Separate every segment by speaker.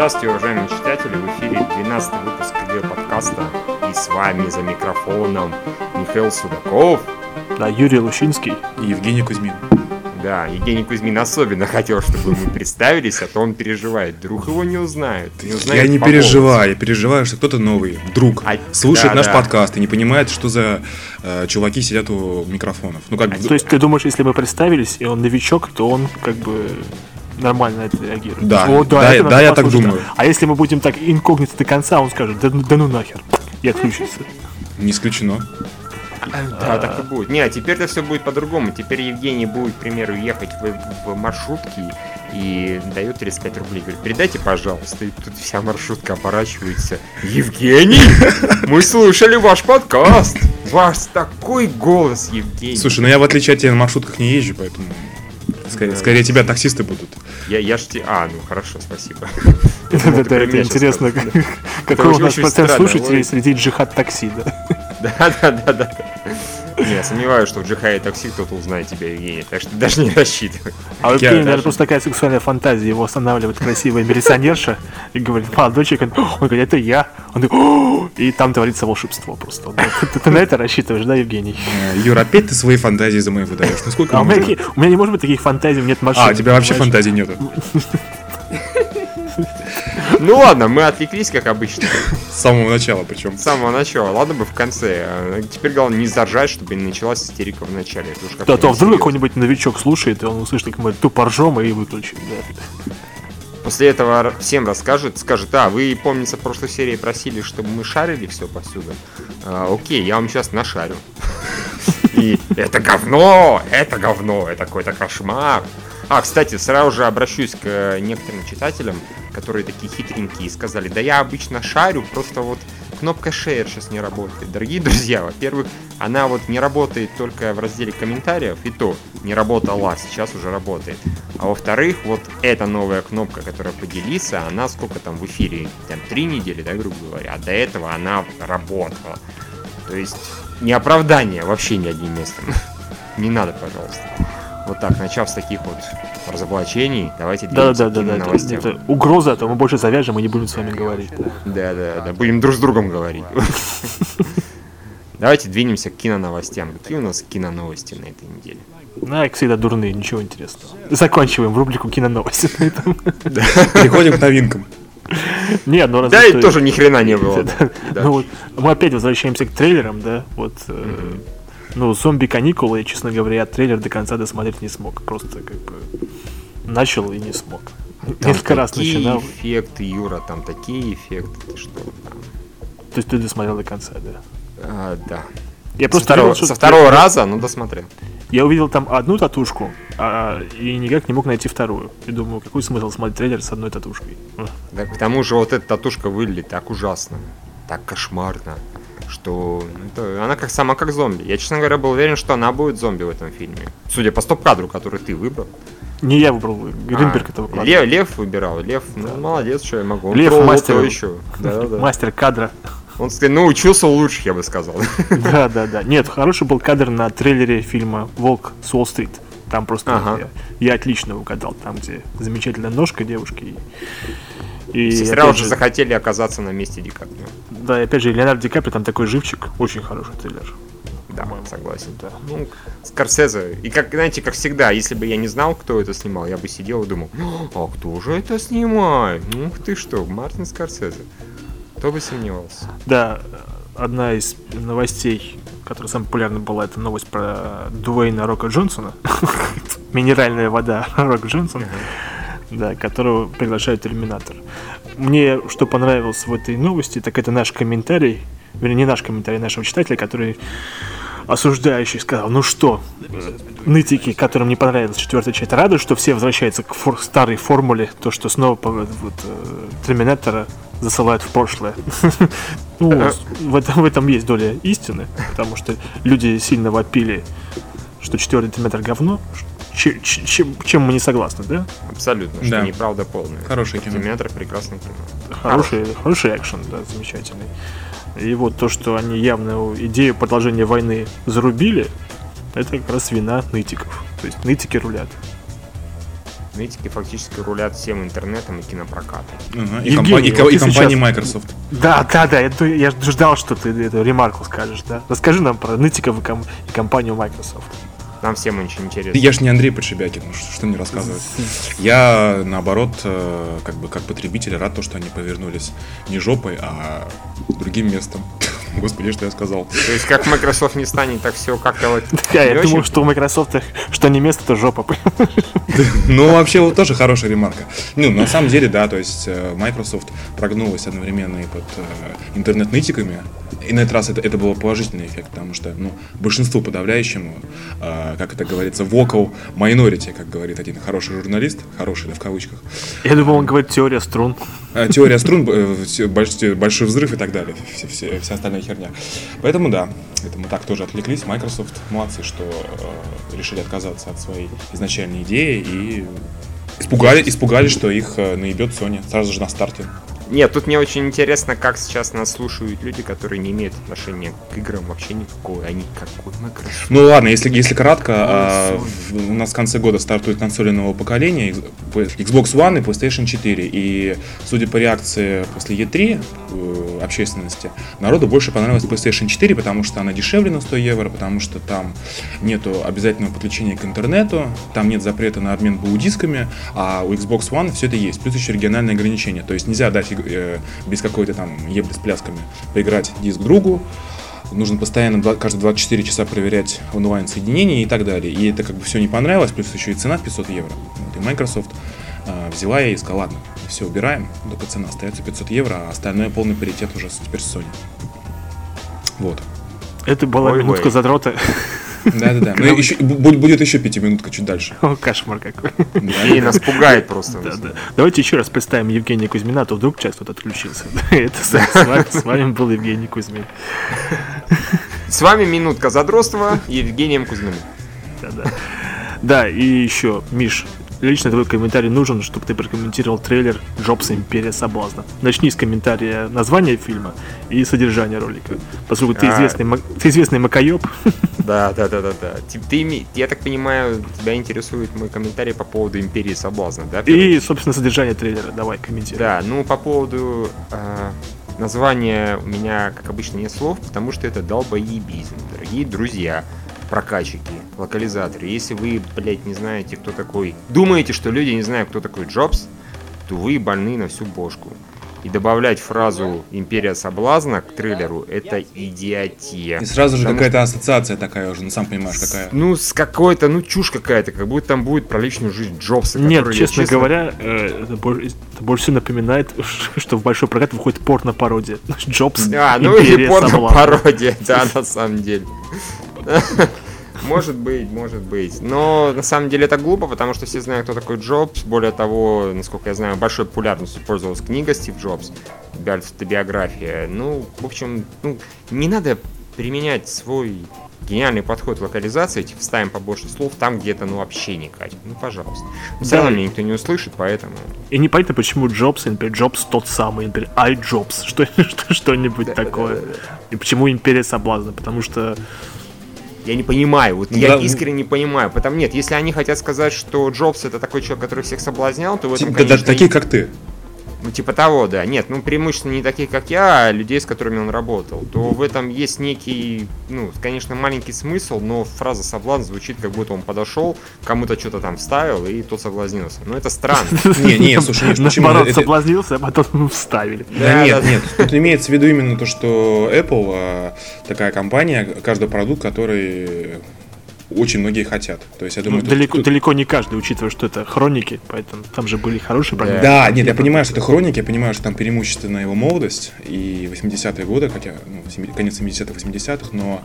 Speaker 1: Здравствуйте, уважаемые читатели! В эфире 12 выпуск видеоподкаста. И с вами за микрофоном Михаил Судаков.
Speaker 2: Да, Юрий Лущинский.
Speaker 3: И Евгений Кузьмин.
Speaker 1: Да, Евгений Кузьмин особенно хотел, чтобы мы представились, а то он переживает. Вдруг его не узнают. Не узнают
Speaker 3: я не переживаю, я переживаю, что кто-то новый вдруг
Speaker 1: А,
Speaker 3: слушает
Speaker 1: да,
Speaker 3: наш
Speaker 1: да.
Speaker 3: подкаст и не понимает, что за э, чуваки сидят у микрофонов. Ну как бы,
Speaker 2: То есть ты думаешь, если мы представились, и он новичок, то он как бы нормально на это реагирует?
Speaker 3: Да,
Speaker 2: О,
Speaker 3: да,
Speaker 2: это
Speaker 3: да, я так думаю.
Speaker 2: А если мы будем так инкогнито до конца, он скажет, да, ну- да ну нахер, и отключится.
Speaker 3: не исключено.
Speaker 1: Да, так и будет. Не, а теперь-то все будет по-другому. Теперь Евгений будет, к примеру, ехать в, в маршрутке и дает 35 рублей. Говорит, передайте, пожалуйста. И тут вся маршрутка оборачивается. Евгений, мы слушали ваш подкаст. Ваш такой голос, Евгений.
Speaker 3: Слушай, ну я в отличие от тебя на маршрутках не езжу, поэтому скорее,
Speaker 1: Да.
Speaker 3: скорее тебя таксисты будут.
Speaker 1: Я, я ж те... А, ну хорошо, спасибо.
Speaker 2: Это, интересно, какой у нас процент слушателей среди джихад такси, да?
Speaker 1: Да, да, да, да. Не, я сомневаюсь, что в Джихае такси кто-то узнает тебя, Евгений. Так что даже не рассчитывай.
Speaker 2: А у Евгения, наверное,
Speaker 1: даже-
Speaker 2: просто такая сексуальная фантазия. Его останавливает красивая милиционерша и говорит, молодой человек, он, он говорит, это я. Он такой, и там творится волшебство просто. Ты, на это рассчитываешь, да, Евгений?
Speaker 3: Э, Юр, опять ты свои фантазии за мои выдаешь. Ну сколько
Speaker 2: А у меня, не может быть таких фантазий, у меня нет машины.
Speaker 3: А, у тебя вообще
Speaker 2: понимаешь?
Speaker 3: фантазий нету.
Speaker 1: Ну ладно, мы отвлеклись, как обычно,
Speaker 3: С самого начала причем.
Speaker 1: с самого начала. Ладно бы в конце. Теперь главное не заржать, чтобы не началась истерика в начале.
Speaker 2: Да, то вдруг какой-нибудь новичок слушает, и он услышит, как мы тупо ржем и выключит. Да.
Speaker 1: После этого всем расскажет, скажет, а, вы, помнится, в прошлой серии просили, чтобы мы шарили все повсюду. А, окей, я вам сейчас нашарю. И это говно, это говно, это какой-то кошмар. А, кстати, сразу же обращусь к э, некоторым читателям, которые такие хитренькие и сказали, да я обычно шарю, просто вот кнопка share сейчас не работает. Дорогие друзья, во-первых, она вот не работает только в разделе комментариев, и то не работала, сейчас уже работает. А во-вторых, вот эта новая кнопка, которая поделиться, она сколько там в эфире, там три недели, да, грубо говоря, а до этого она работала. То есть не оправдание вообще ни одним местом. Не надо, пожалуйста. Вот так, начав с таких вот разоблачений, давайте
Speaker 2: Да,
Speaker 1: двинемся
Speaker 2: да, да, да. Это,
Speaker 1: новостям.
Speaker 2: это угроза, а то мы больше завяжем и не будем с вами говорить. да.
Speaker 1: Да, да. Будем друг с другом говорить. Давайте двинемся к киноновостям. Какие у нас киноновости на этой неделе?
Speaker 2: Ну, как всегда, дурные, ничего интересного. Заканчиваем в рубрику киноновости на этом.
Speaker 3: Переходим к новинкам.
Speaker 2: Нет, ну разве
Speaker 1: Да, и тоже ни хрена не было.
Speaker 2: Ну вот, мы опять возвращаемся к трейлерам, да, вот, э, ну, зомби-каникулы, я, честно говоря, трейлер до конца досмотреть не смог, просто как бы начал и не смог.
Speaker 1: Там
Speaker 2: Несколько раз начинал,
Speaker 1: эффекты, Юра, там такие эффекты, ты что там.
Speaker 2: то есть ты досмотрел до конца, да.
Speaker 1: А, да.
Speaker 2: Я
Speaker 1: Со
Speaker 2: просто
Speaker 1: второго,
Speaker 2: видел,
Speaker 1: со второго
Speaker 2: я-
Speaker 1: раза, ну досмотрел.
Speaker 2: Я увидел там одну татушку, а, и никак не мог найти вторую. И думаю, какой смысл смотреть трейлер с одной татушкой?
Speaker 1: Да, к тому же вот эта татушка выглядит так ужасно, так кошмарно, что это- она как сама как зомби. Я, честно говоря, был уверен, что она будет зомби в этом фильме. Судя по стоп-кадру, который ты выбрал.
Speaker 2: Не я выбрал, Гринберг
Speaker 1: А,
Speaker 2: это выкладывал.
Speaker 1: Лев, Лев выбирал. Лев, ну молодец, что я могу. Он
Speaker 2: Лев мастер.
Speaker 1: еще. Да, да.
Speaker 2: Мастер кадра.
Speaker 1: Он ну учился лучше, я бы сказал.
Speaker 2: Да, да, да. Нет, хороший был кадр на трейлере фильма Волк с Уолл-стрит. Там просто
Speaker 1: Ага.
Speaker 2: я, я отлично угадал, там, где замечательная ножка девушки. И, и
Speaker 1: Все сразу же захотели оказаться на месте Ди Каприо.
Speaker 2: да, и опять же, Леонардо Ди Каприо там такой живчик, очень хороший трейлер.
Speaker 1: Да,
Speaker 2: По-моему.
Speaker 1: согласен.
Speaker 2: Да.
Speaker 1: Ну, Скорсезе. И как, знаете, как всегда, если бы я не знал, кто это снимал, я бы сидел и думал, а кто же это снимает? Ух ты что, Мартин Скорсезе. Кто бы сомневался.
Speaker 2: Да, одна из новостей, которая самая популярная была, это новость про Дуэйна Рока Джонсона. Минеральная вода Рок Джонсон, да, которого приглашают Терминатор. Мне что понравилось в этой новости, так это наш комментарий, вернее, не наш комментарий, нашего читателя, который осуждающий сказал, ну что, нытики, которым не понравилась четвертая часть, рады, что все возвращаются к фор- старой формуле, то, что снова вот, э, Терминатора засылают в прошлое. Ну, в этом, в этом есть доля истины, потому что люди сильно вопили, что четвертый Терминатор говно, Че- че- чем, чем мы не согласны, да?
Speaker 1: Абсолютно, что
Speaker 3: Да.
Speaker 1: неправда полная.
Speaker 3: Хорошее кино.
Speaker 1: Терминатор прекрасное кино.
Speaker 2: Хороший, хороший экшен, да, замечательный. И вот то, что они явно идею продолжения войны зарубили, это как раз вина нытиков. То есть нытики рулят.
Speaker 1: нытики фактически рулят всем интернетом и кинопрокатом.
Speaker 3: Ага, И
Speaker 2: Евгений,
Speaker 3: компания- и
Speaker 2: вот
Speaker 3: и компания
Speaker 2: сейчас-
Speaker 3: Microsoft.
Speaker 2: Да, да, да, я, я ждал, что ты эту ремарку скажешь, да. Расскажи нам про нытиков и, ком- и компанию Microsoft.
Speaker 1: Нам всем очень интересно.
Speaker 3: Я ж не Андрей Подшибякин, ну что, что мне рассказывать. Я, наоборот, э, как бы как потребитель рад то, что они повернулись не жопой, а другим местом. Господи, что я сказал.
Speaker 1: То есть как Microsoft не станет, так все как-то вот
Speaker 2: Я, думал, что у Microsoft что не место, то жопа.
Speaker 3: Ну, вообще, вот тоже хорошая ремарка. Ну, на самом деле, да, то есть э, Microsoft прогнулась одновременно и под э, интернет-нытиками. И на этот раз это, это был положительный эффект, потому что, ну, большинству подавляющему, э, как это говорится, vocal minority, как говорит один хороший журналист, хороший, да, в кавычках,
Speaker 2: Я думал, он говорит теория струн.
Speaker 3: Э, Теория струн, э, все- больш- большой взрыв и так далее, все- все- вся остальная херня. Поэтому да, это мы так тоже отвлеклись. Microsoft молодцы, что э, решили отказаться от своей изначальной идеи и испугали, испугались, что их э, наебет Sony сразу же на старте.
Speaker 1: Нет, тут мне очень интересно, как сейчас нас слушают люди, которые не имеют отношения к играм вообще никакого. Они какой Microsoft.
Speaker 3: Ну ладно, если, если кратко, а,
Speaker 1: Sony.
Speaker 3: в- у нас в конце года стартуют консоли нового поколения, Xbox One и PlayStation 4. И судя по реакции после E3 э, общественности, народу больше понравилась PlayStation 4, потому что она дешевле на 100 евро, потому что там нету обязательного подключения к интернету, там нет запрета на обмен БУ-дисками, а у Xbox One все это есть. Плюс еще региональные ограничения. То есть нельзя дать э, без какой-то там ебли с плясками поиграть диск другу, нужно постоянно два- каждые 24 часа проверять онлайн-соединение и так далее. И это как бы все не понравилось, плюс еще и цена в 500 евро. Вот, и Microsoft а, взяла и сказала, ладно, все убираем, только цена остается 500 евро, а остальное полный паритет уже с- теперь с Sony. Вот.
Speaker 2: Это была
Speaker 1: Ой-ой.
Speaker 2: минутка задрота.
Speaker 3: Да-да-да. Ну, еще- бу- будет еще пятиминутка чуть дальше.
Speaker 2: О, Кошмар какой.
Speaker 3: Да.
Speaker 1: И нас пугает просто.
Speaker 2: Да, да. Давайте еще раз представим Евгения Кузьмина, а то вдруг часть кто-то отключился. Это с вами, с вами был Евгений Кузьмин.
Speaker 1: С вами минутка задротства Евгением Кузьминым.
Speaker 2: Да, да. Да, и еще, Миш, лично твой комментарий нужен, чтобы ты прокомментировал трейлер «Джобс. Империя соблазна». Начни с комментария названия фильма и содержания ролика. Поскольку ты
Speaker 1: А.
Speaker 2: известный, ты известный макаёб,
Speaker 1: Да, да, да, да, да. Ты, ты я так понимаю, тебя интересует мой комментарий по поводу Империи Соблазна, да?
Speaker 2: и, собственно, содержание трейлера. Давай, комментируй.
Speaker 1: Да, ну по поводу э, названия у меня, как обычно, нет слов, потому что это долбоебизм, дорогие друзья, прокачики, локализаторы. Если вы, блядь, не знаете, кто такой, думаете, что люди не знают, кто такой Джобс, то вы больны на всю бошку. И добавлять фразу «Империя соблазна» к трейлеру — это идиотия.
Speaker 3: И сразу же
Speaker 1: Потому
Speaker 3: какая-то ассоциация такая уже, ну сам понимаешь, какая.
Speaker 1: Ну, с какой-то, ну, чушь какая-то, как будто там будет про личную жизнь Джобса.
Speaker 2: Нет,
Speaker 1: который, я
Speaker 2: честно, говоря, э, это больше, это больше всего напоминает, что в большой прокат выходит порно-пародия. Джобс,
Speaker 1: А, ну или порно-пародия, да, на самом деле. Может быть, может быть. Но на самом деле это глупо, потому что все знают, кто такой Джобс. Более того, насколько я знаю, большой популярностью пользовалась книга Стив Джобс, би- автобиография. Ну, в общем, ну, не надо применять свой гениальный подход к локализации, типа вставим побольше слов там, где это ну вообще не катит. Ну, пожалуйста. Все
Speaker 2: Да.
Speaker 1: равно меня никто не услышит, поэтому...
Speaker 2: И непонятно, почему Джобс, например, Джобс тот самый, например, I Джобс, что, что, что-нибудь такое. И почему Империя соблазна? Потому что
Speaker 1: Я не понимаю, вот
Speaker 3: Ну
Speaker 1: я
Speaker 3: да,
Speaker 1: искренне не понимаю. Потому нет, если они хотят сказать, что Джобс это такой человек, который всех соблазнял, то в этом,
Speaker 3: Да, да,
Speaker 1: конечно,
Speaker 3: такие, как ты.
Speaker 1: Ну типа того, да. Нет, ну преимущественно не таких, как я, а людей, с которыми он работал. То в этом есть некий, ну, конечно, маленький смысл, но фраза соблазн звучит, как будто он подошел, кому-то что-то там вставил, и тот соблазнился. Ну это странно.
Speaker 3: Не, не, слушай, почему?
Speaker 2: наоборот соблазнился, а потом вставили.
Speaker 3: Да, нет, нет. Тут имеется в виду именно то, что Apple а, такая компания, каждый продукт, который очень многие хотят. То есть я
Speaker 2: Ну,
Speaker 3: думаю, тут-
Speaker 2: далеко,
Speaker 3: тут-
Speaker 2: далеко не каждый, учитывая, что это хроники, поэтому там же были хорошие программы.
Speaker 3: Да, нет, я понимаю, что это хроники, я понимаю, что там преимущественно его молодость и 80-е годы, как я, ну, семи- конец 70-х, 80-х, но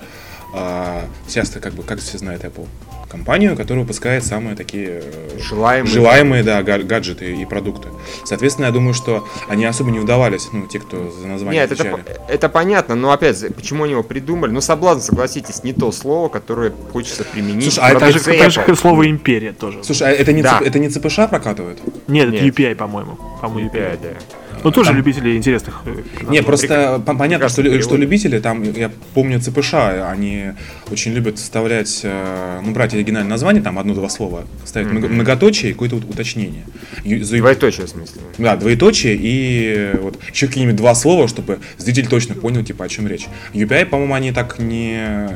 Speaker 3: а, сейчас-то как бы, как все знают Apple, компанию, которая выпускает самые такие э,
Speaker 1: Желаемые.
Speaker 3: желаемые, да, га- гаджеты и продукты. Соответственно, я думаю, что они особо не вдавались, ну, те, кто за название
Speaker 1: Нет, это,
Speaker 3: отвечали.
Speaker 1: по- это понятно, но опять же, почему они его придумали? Ну, соблазн, согласитесь, не то слово, которое хочется применить.
Speaker 3: Слушай, а это
Speaker 2: же, так же, слово империя тоже.
Speaker 3: Слушай, а это не,
Speaker 1: Да.
Speaker 3: ЦП это не ЦПШ прокатывает?
Speaker 2: Нет,
Speaker 1: Нет.
Speaker 2: это UPI, по-моему. По-моему,
Speaker 1: UPI,
Speaker 2: UPI.
Speaker 1: да.
Speaker 2: Ну, тоже
Speaker 3: там-
Speaker 2: любители интересных. э,
Speaker 3: Не, просто по- понятно, что,
Speaker 1: перевод.
Speaker 3: что любители, там, я помню ЦПШ, они очень любят вставлять, э, ну, брать оригинальное название, там одно-два слова, ставить много- многоточие и какое-то вот уточнение. Ю-
Speaker 1: Двоеточие, в смысле.
Speaker 3: Да, двоеточие и вот еще какие-нибудь два слова, чтобы зритель точно понял, типа, о чем речь. UPI, по-моему, они так не...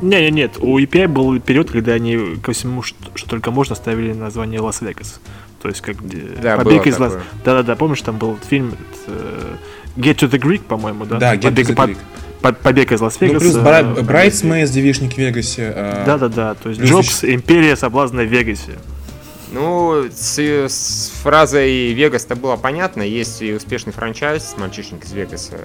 Speaker 2: Не, не, нет, у EPI был период, когда они ко всему, что, что только можно, ставили название Лас-Вегас. То есть как где
Speaker 1: Да,
Speaker 2: побег из Лас. Да-да-да, помнишь, там был фильм э, Get to the Greek, по-моему, да?
Speaker 3: Да, Get to
Speaker 2: побег,
Speaker 3: the
Speaker 2: по-
Speaker 3: Greek.
Speaker 2: по- побег из
Speaker 3: Ну,
Speaker 2: Лас-Вегаса.
Speaker 3: плюс
Speaker 2: э,
Speaker 3: Бра- Брайтсмейс, девишник в Вегасе. э,
Speaker 2: Да-да-да, то есть
Speaker 3: Плюс
Speaker 2: Джобс, Империя соблазна в Вегасе.
Speaker 1: Ну, с, с фразой Вегас-то было понятно. Есть и успешный франчайз «Мальчишник из Вегаса».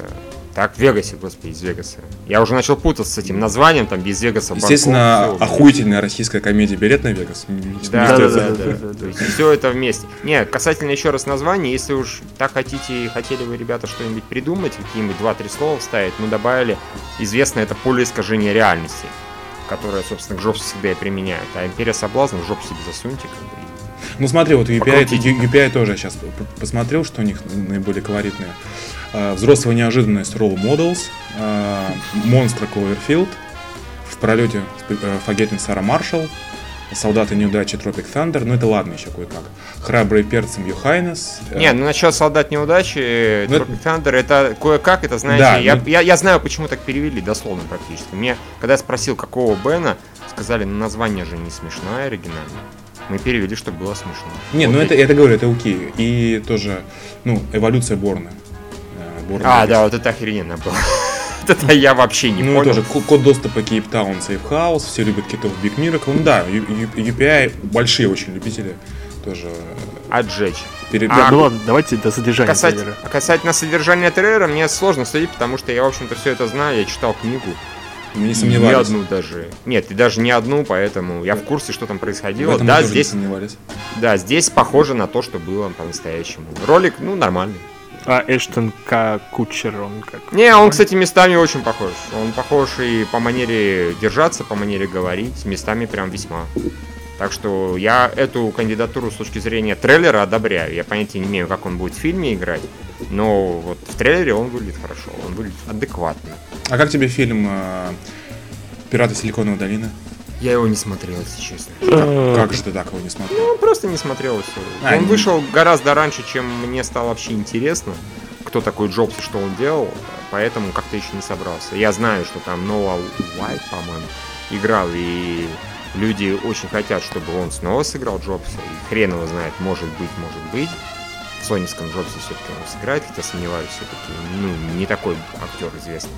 Speaker 1: Так, в Вегасе, господи, из Вегаса. Я уже начал путаться с этим названием, там, без Вегаса,
Speaker 3: Естественно,
Speaker 1: Бангкок,
Speaker 3: охуительная российская комедия «Билет на Вегас».
Speaker 1: Да, да, да, да. То есть все это вместе. Не, касательно еще раз названия, если уж так хотите, хотели вы, ребята, что-нибудь придумать, какие-нибудь два-три слова вставить, мы добавили известное это поле искажения реальности, которое, собственно, к Джобсу всегда и применяют. А империя соблазна в жопу себе засуньте, как бы.
Speaker 3: Ну смотри, вот UPI, UPI тоже сейчас посмотрел, что у них наиболее колоритное. А, Взрослая неожиданность Role Models, а, Монстра Кловерфилд, в пролете э, Forgetting Сара Маршалл, Солдаты неудачи Tropic Thunder, ну это ладно еще кое-как. Храбрые перцем Юхайнес. э,
Speaker 1: Не, ну насчет солдат неудачи,
Speaker 3: Ну,
Speaker 1: Tropic Thunder, это кое-как, это знаете,
Speaker 3: Да,
Speaker 1: я,
Speaker 3: ну-
Speaker 1: я, я знаю, почему так перевели, дословно практически. Мне, когда я спросил, какого Бена, сказали, ну название же не смешное оригинально. Мы перевели, чтобы было смешно.
Speaker 3: Не, ну
Speaker 1: Вот
Speaker 3: это,
Speaker 1: и-
Speaker 3: это говорю, это окей. И тоже, ну, эволюция Борна. Э, Борн
Speaker 1: А, да, вот это охрененно было. Это я вообще не
Speaker 3: Ну,
Speaker 1: понял.
Speaker 3: тоже ко- код доступа Кейптаун House, все любят китов Big Miracle. Ну да, UPI большие очень любители тоже
Speaker 1: Отжечь.
Speaker 3: пере-
Speaker 1: А,
Speaker 2: ну ладно, давайте до содержания
Speaker 1: Касать-
Speaker 2: трейлера.
Speaker 1: касательно содержания трейлера, мне сложно судить, потому что я, в общем-то, все это знаю, я читал книгу.
Speaker 3: Не
Speaker 1: Не
Speaker 3: сомневались.
Speaker 1: одну даже. Нет, и даже не одну, поэтому я в курсе, что там
Speaker 3: В
Speaker 1: происходило.
Speaker 3: мы
Speaker 1: Да,
Speaker 3: не
Speaker 1: здесь,
Speaker 3: сомневались.
Speaker 1: да, здесь похоже на то, что было по-настоящему. Ролик, ну, нормальный.
Speaker 2: А Эштон К. Кучер, он как...
Speaker 1: Не, он, кстати, местами очень похож. Он похож и по манере держаться, по манере говорить, местами прям весьма. Так что я эту кандидатуру с точки зрения трейлера одобряю. Я понятия не имею, как он будет в фильме играть, но вот в трейлере он выглядит хорошо, он выглядит адекватно.
Speaker 3: А как тебе фильм э, «Пираты Силиконовой долины»?
Speaker 1: Я его не смотрел, если честно.
Speaker 2: Э,
Speaker 3: Как же ты так его не смотрел?
Speaker 1: Ну, просто не смотрел все.
Speaker 3: А,
Speaker 1: он
Speaker 3: не-
Speaker 1: вышел гораздо раньше, чем мне стало вообще интересно, кто такой Джобс и что он делал, поэтому как-то еще не собрался. Я знаю, что там Ноа Уайт, по-моему, играл, и люди очень хотят, чтобы он снова сыграл Джобса, и хрен его знает, может быть, может быть. В соневском Джобсе все-таки он сыграет, хотя сомневаюсь, все-таки, ну, не такой актер известный.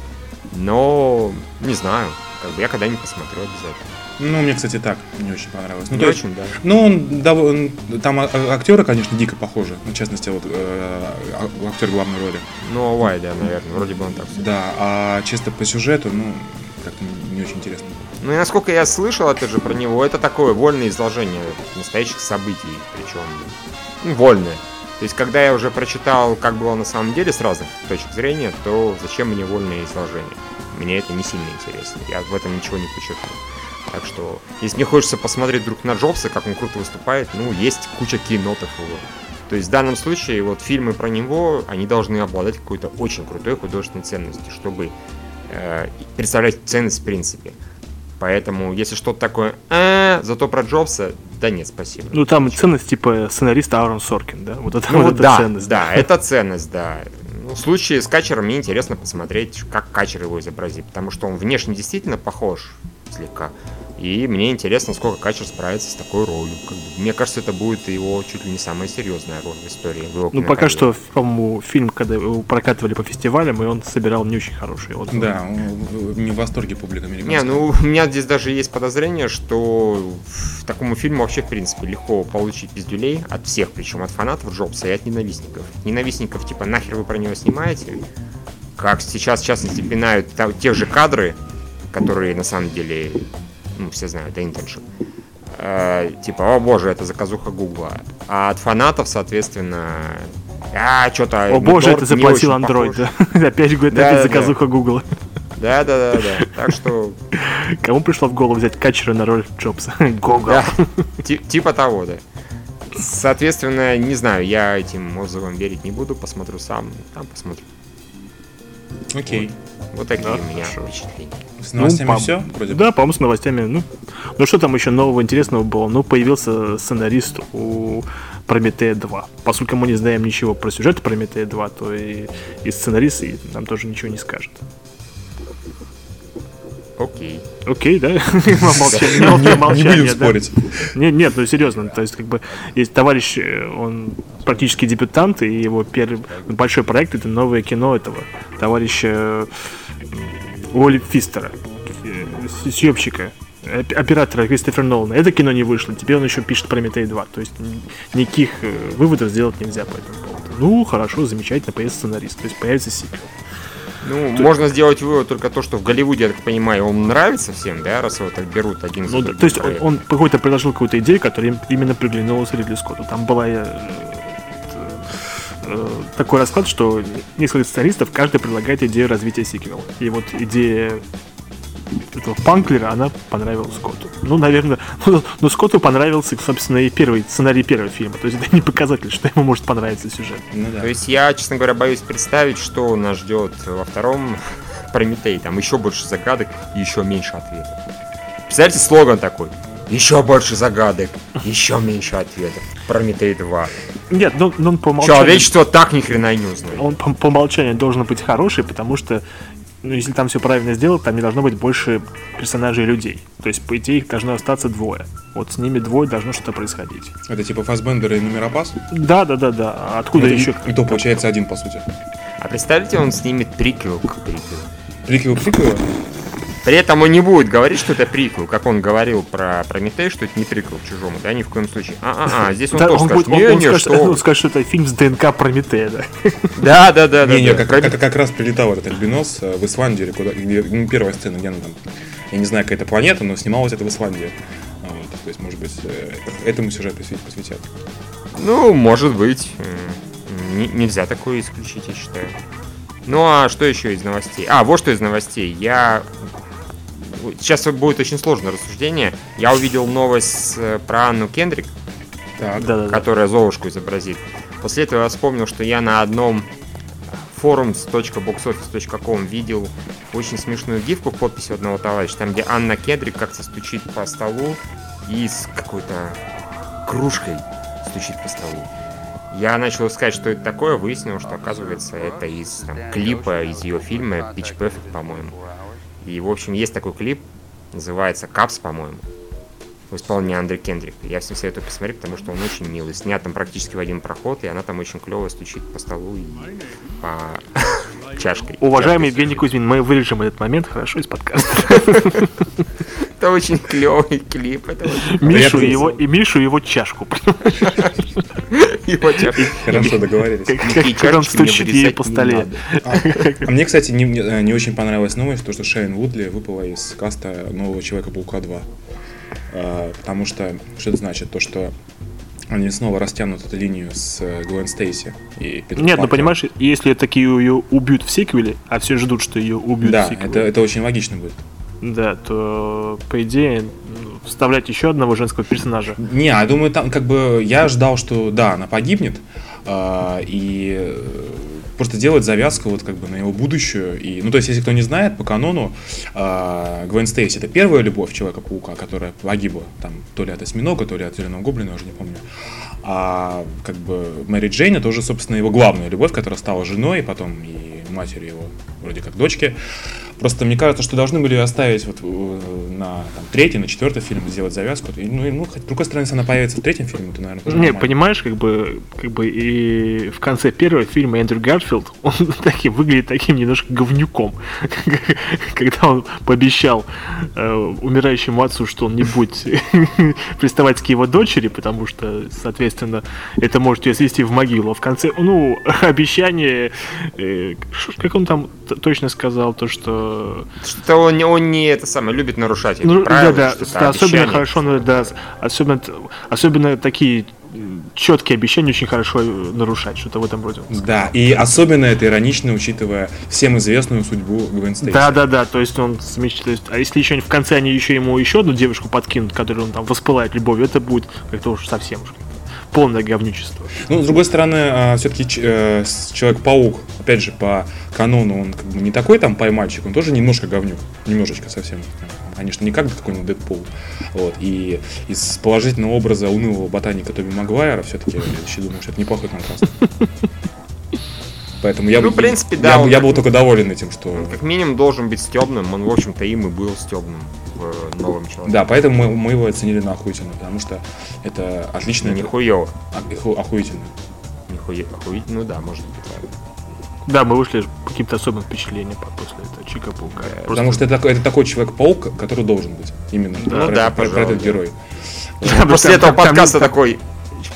Speaker 1: Но, не знаю, как бы я когда-нибудь посмотрю обязательно.
Speaker 3: Ну, мне, кстати, так не очень понравилось. Ну,
Speaker 1: Не
Speaker 3: то есть,
Speaker 1: очень, да.
Speaker 3: ну, он довольно... Там а- а- актеры, конечно, дико похожи. Ну, в частности, вот э, актер главной роли.
Speaker 1: Ну, Уайт, да, наверное, вроде бы он так все
Speaker 3: Да, а чисто по сюжету, ну, как-то не очень интересно.
Speaker 1: Ну и насколько я слышал, опять же, про него, это такое вольное изложение настоящих событий, причем ну, вольное. То есть, когда я уже прочитал, как было на самом деле с разных точек зрения, то зачем мне вольное изложение? Мне это не сильно интересно, я в этом ничего не подчеркнул. Так что, если мне хочется посмотреть друг на Джобса, как он круто выступает, ну, есть куча кинотов его. То есть в данном случае вот фильмы про него, они должны обладать какой-то очень крутой художественной ценностью, чтобы представлять ценность в принципе. Поэтому, если что-то такое, «А, зато про Джобса, да нет, спасибо.
Speaker 2: Ну там ценность типа сценариста Аарон Соркин, да? Вот это,
Speaker 1: Ну
Speaker 2: вот это
Speaker 1: да,
Speaker 2: ценность.
Speaker 1: да, это ценность, да. Ну, в случае с Качером мне интересно посмотреть, как Качер его изобразит, потому что он внешне действительно похож слегка. И мне интересно, сколько Качер справится с такой ролью. Как бы, мне кажется, это будет его чуть ли не самая серьезная роль в истории. в
Speaker 2: Ну пока
Speaker 1: кинокарьере.
Speaker 2: что, по-моему, фильм, когда его прокатывали по фестивалям, и он собирал не очень хорошие отзывы.
Speaker 3: Да, он- не в восторге публика
Speaker 1: Не,
Speaker 3: американская.
Speaker 1: ну у меня здесь даже есть подозрение, что в такому фильму вообще, в принципе, легко получить пиздюлей от всех, причем от фанатов Джобса и от ненавистников. Ненавистников, типа, нахер вы про него снимаете? Как сейчас, в частности, пинают те же кадры, которые на самом деле, ну, все знают, да, интеншн. типа, о боже, это заказуха Гугла. А от фанатов, соответственно, а, что-то...
Speaker 2: О боже, это заплатил Android, да? Опять, говорит,
Speaker 1: Да,
Speaker 2: опять
Speaker 1: да,
Speaker 2: заказуха Гугла.
Speaker 1: Да, да, да, да. Так что
Speaker 2: Кому пришло в голову взять Качера на роль Джобса? Google.
Speaker 1: Да, типа того, да. Соответственно, не знаю, я этим отзывам верить не буду, посмотрю сам, там посмотрю.
Speaker 3: Окей.
Speaker 1: Вот такие
Speaker 2: Да,
Speaker 1: у меня
Speaker 2: хорошо.
Speaker 1: впечатления.
Speaker 3: С новостями
Speaker 2: по-
Speaker 3: все? Вроде.
Speaker 2: Да, по-моему, с новостями. Ну, ну что там еще нового интересного было? Ну, появился сценарист у Прометея 2. Поскольку мы не знаем ничего про сюжет Прометея 2, то и, и сценарист и нам тоже ничего не скажет.
Speaker 1: Окей.
Speaker 2: Окей, да? Молчание,
Speaker 3: Не-
Speaker 2: мелкое
Speaker 3: Не
Speaker 2: молчание,
Speaker 3: будем спорить.
Speaker 2: Не, нет, ну серьезно, то есть как бы есть товарищ, э, он практически дебютант, и его первый большой проект это новое кино этого товарища Уолли Фистера, э, съемщика, оп- оператора Кристофер Нолана. Это кино не вышло, теперь он еще пишет Прометей 2, то есть никаких э, выводов сделать нельзя по этому поводу. Ну, хорошо, замечательно, появится сценарист, то есть появится сиквел.
Speaker 1: Ну, можно сделать вывод только то, что в Голливуде, я так понимаю, он нравится всем, да, раз его так берут один за
Speaker 2: Ну, да, то есть он, он какой-то предложил какую-то идею, которая им именно приглянулась Ридли Скотту. Там была э, такой расклад, что несколько сценаристов, каждый предлагает идею развития сиквела. И вот идея этого Панклера, она понравилась Скотту. Ну, наверное, ну, ну, Скотту понравился, собственно, и первый сценарий первого фильма. То есть это не показатель, что ему может понравиться сюжет.
Speaker 3: Ну да.
Speaker 1: То есть я, честно говоря, боюсь представить, что нас ждет во втором Прометей. Там еще больше загадок и еще меньше ответов. Представляете, слоган такой. Еще больше загадок, еще меньше ответов. Прометей 2.
Speaker 2: Нет, ну, ну он по умолчанию...
Speaker 1: Человечество так ни хрена и не узнает.
Speaker 2: он по, по умолчанию должен быть хороший, потому что, ну, если там все правильно сделать, там не должно быть больше персонажей и людей. То есть, по идее, их должно остаться двое. Вот с ними двое должно что-то происходить.
Speaker 3: Это типа Фасбендер и Нумеропас?
Speaker 2: Да, да, да, да. А откуда
Speaker 3: Это
Speaker 2: еще?
Speaker 3: И то получается один, по сути.
Speaker 1: А представьте, он снимет приквел к приквелу.
Speaker 3: Приквел приквела?
Speaker 1: При этом он не будет говорить, что это приквел, как он говорил про Прометей, что это не приквел к чужому, да, ни в коем случае. А-а-а, здесь он
Speaker 2: Да,
Speaker 1: тоже
Speaker 2: он,
Speaker 1: скажет,
Speaker 2: будет- он- он
Speaker 1: не-не,
Speaker 2: скажет,
Speaker 1: что...
Speaker 2: он
Speaker 1: вы».
Speaker 2: скажет, что это фильм с ДНК Прометея, да.
Speaker 1: Да, да, да, да.
Speaker 3: Не, не,
Speaker 1: да.
Speaker 3: как, как- как раз прилетал этот альбинос э, в Исландию, или куда, где, ну, первая сцена, где она там, я не знаю, какая это планета, но снималось это в Исландии. А, Вот, то есть, может быть, э, этому сюжет посвятить. посвятят.
Speaker 1: Ну, может быть. Не- нельзя такое исключить, я считаю. Ну, а что еще из новостей? А, вот что из новостей. Я... Сейчас будет очень сложное рассуждение. Я увидел новость э, про Анну Кендрик,
Speaker 3: Так,
Speaker 2: Да,
Speaker 1: которая Золушку изобразит. После этого я вспомнил, что я на одном forums.boxoffice.com видел очень смешную гифку в подписи одного товарища, там где Анна Кедрик как-то стучит по столу и с какой-то кружкой стучит по столу. Я начал искать, что это такое, выяснил, что оказывается это из там, клипа из ее фильма Pitch Perfect, по-моему. И, в общем, есть такой клип, называется Капс, по-моему в исполнении Андре Кендрик. Я всем советую посмотреть, потому что он очень милый. Снят там практически в один проход, и она там очень клево стучит по столу и по чашкой.
Speaker 2: Уважаемый Евгений Кузьмин, мы вырежем этот момент хорошо из подкаста.
Speaker 1: Это очень клевый клип.
Speaker 2: Мишу и его, и Мишу его чашку.
Speaker 3: хорошо договорились.
Speaker 2: Как, он стучит ей по столе.
Speaker 3: мне, кстати, не, не- очень понравилась новость, то, что Шейн Вудли выпала из каста нового Человека-паука 2. А, потому что, что это значит? То, что они снова растянут эту линию с э, Гвен Стейси и Питер
Speaker 2: Нет, ну
Speaker 3: Паркером.
Speaker 2: понимаешь, если такие ее убьют в сиквеле, а все ждут, что ее убьют
Speaker 3: Да,
Speaker 2: в сиквеле,
Speaker 3: это, это очень логично будет.
Speaker 2: да, то по идее ну, вставлять еще одного женского персонажа.
Speaker 3: Не, я думаю, там как бы я ждал, что да, она погибнет, а, и э, просто делать завязку вот как бы на его будущее. И, ну, то есть, если кто не знает, по канону а, Гвен Стейси это первая любовь Человека-паука, которая погибла там то ли от осьминога, то ли от зеленого гоблина, я уже не помню. А как бы Мэри Джейн это уже, собственно, его главная любовь, которая стала женой, и потом и матерью его, вроде как дочки. Просто мне кажется, что должны были оставить вот э, на там, третий, на четвертый фильм сделать завязку. И, ну, и, ну, хоть, с другой стороны, если она появится в третьем фильме, то, наверное, тоже
Speaker 2: Не,
Speaker 3: нормально.
Speaker 2: понимаешь, как бы, как бы и в конце первого фильма Эндрю Гарфилд, он таким, выглядит таким немножко говнюком. Когда он пообещал э, умирающему отцу, что он не будет приставать к его дочери, потому что, соответственно, это может ее свести в могилу. А в конце, ну, обещание, э, как он там точно сказал, то, что
Speaker 1: Что-то он, не- он не это самое, любит нарушать
Speaker 2: ну,
Speaker 1: правила,
Speaker 2: да, да,
Speaker 1: что-то
Speaker 2: да, особенно
Speaker 1: обещания.
Speaker 2: хорошо, ну, да, особенно, особенно такие четкие обещания очень хорошо э, нарушать, что-то в этом роде.
Speaker 3: Да, и особенно это иронично, учитывая всем известную судьбу Гвен Стейси.
Speaker 2: Да, да, да, то есть он то есть, а если еще в конце они еще ему еще одну девушку подкинут, которую он там воспылает любовью, это будет как-то уж совсем уж. Полное говнючество.
Speaker 3: Ну, с другой стороны, все-таки э, Человек-паук, опять же, по канону, он как бы не такой там поймальчик, он тоже немножко говнюк, немножечко совсем. Конечно, не как какой-нибудь Дэдпул. Вот. И из положительного образа унылого ботаника Тоби Магуайра все-таки я еще думаю, что это неплохой контраст. Поэтому я,
Speaker 1: ну, в принципе, да,
Speaker 3: я, я был только доволен этим, что...
Speaker 1: Он как минимум должен быть стебным, он, в общем-то, им и был стебным в новом человеке.
Speaker 3: Да, поэтому мы, мы его оценили на охуительно, потому что это отлично...
Speaker 1: Не хуёво.
Speaker 3: А, охуительно.
Speaker 1: Нихуя, охуительно, ну да, может быть, правильно.
Speaker 2: Да, мы вышли каким-то особым впечатлением после этого Чика Паука.
Speaker 3: Да, Просто... Потому что это такой, это такой человек-паук, который должен быть. Именно.
Speaker 1: Да, ну,
Speaker 3: про,
Speaker 1: да,
Speaker 3: про, про этот герой.
Speaker 1: После этого подкаста такой.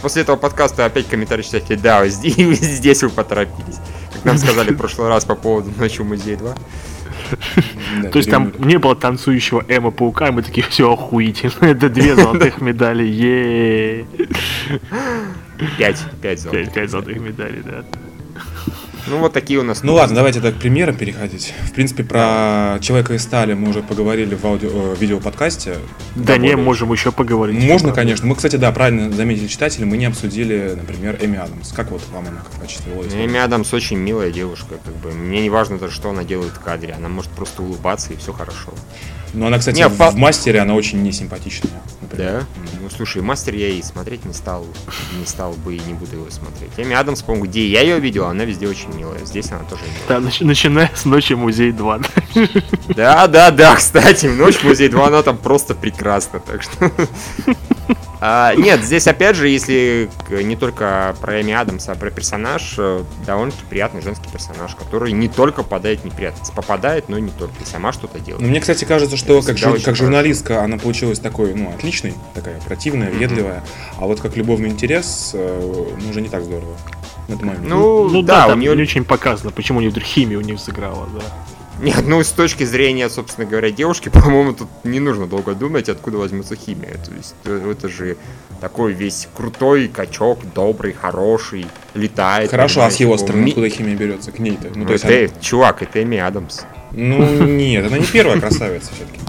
Speaker 1: После этого подкаста опять комментарий читайте, да, здесь вы поторопились. Как нам сказали в прошлый раз по поводу Ночи в музее 2.
Speaker 2: То есть там не было танцующего Эма Паука, и мы такие, все охуительно. Это две золотых медали, е
Speaker 1: Пять, пять золотых.
Speaker 2: Пять золотых медалей, да.
Speaker 1: Ну, вот такие у нас.
Speaker 3: Ну ладно, давайте так к примерам переходить. В принципе, про Человека из стали мы уже поговорили в аудио, э, видеоподкасте.
Speaker 2: Да, не, можем еще поговорить.
Speaker 3: Можно, конечно. Мы, кстати, да, правильно заметили читатели, мы не обсудили, например, Эми Адамс. Как вот вам она как в качестве
Speaker 1: Эми Адамс очень милая девушка. Как бы. Мне не важно даже, что она делает в кадре. Она может просто улыбаться, и все хорошо.
Speaker 3: Ну, она, кстати, не, в, по... в мастере она очень несимпатичная.
Speaker 1: Например. Да? Ну, слушай, мастер я и смотреть не стал. Не стал бы и не буду его смотреть. Эми Адамс, по-моему, где я ее видел, она везде очень милая. Здесь она тоже милая.
Speaker 2: Да, нач- начиная с Ночи Музей 2.
Speaker 1: Да, да, да, кстати, Ночь Музей 2, она там просто прекрасна, так что... А, нет, здесь опять же, если не только про Эми Адамса, а про персонаж, э, довольно-таки приятный женский персонаж, который не только попадает в неприятность, попадает, но и не только, и сама что-то делает.
Speaker 3: Ну, мне, кстати, кажется, что как, жур, как журналистка она получилась такой, ну, отличной, такая противная, ведливая, mm-hmm. а вот как любовный интерес, э, ну, уже не так здорово.
Speaker 2: Ну, ну, да, да, у нее не очень показано, почему у нее вдруг химия у них сыграла, да.
Speaker 1: Нет, ну с точки зрения, собственно говоря, девушки, по-моему, тут не нужно долго думать, откуда возьмется химия. То есть э, это же такой весь крутой качок, добрый, хороший, летает.
Speaker 3: Хорошо, а с его стороны ми... откуда химия берется к ней-то?
Speaker 1: Ну, ну, то есть это, она... чувак, это Эми Адамс.
Speaker 3: Ну нет, она не первая красавица все-таки.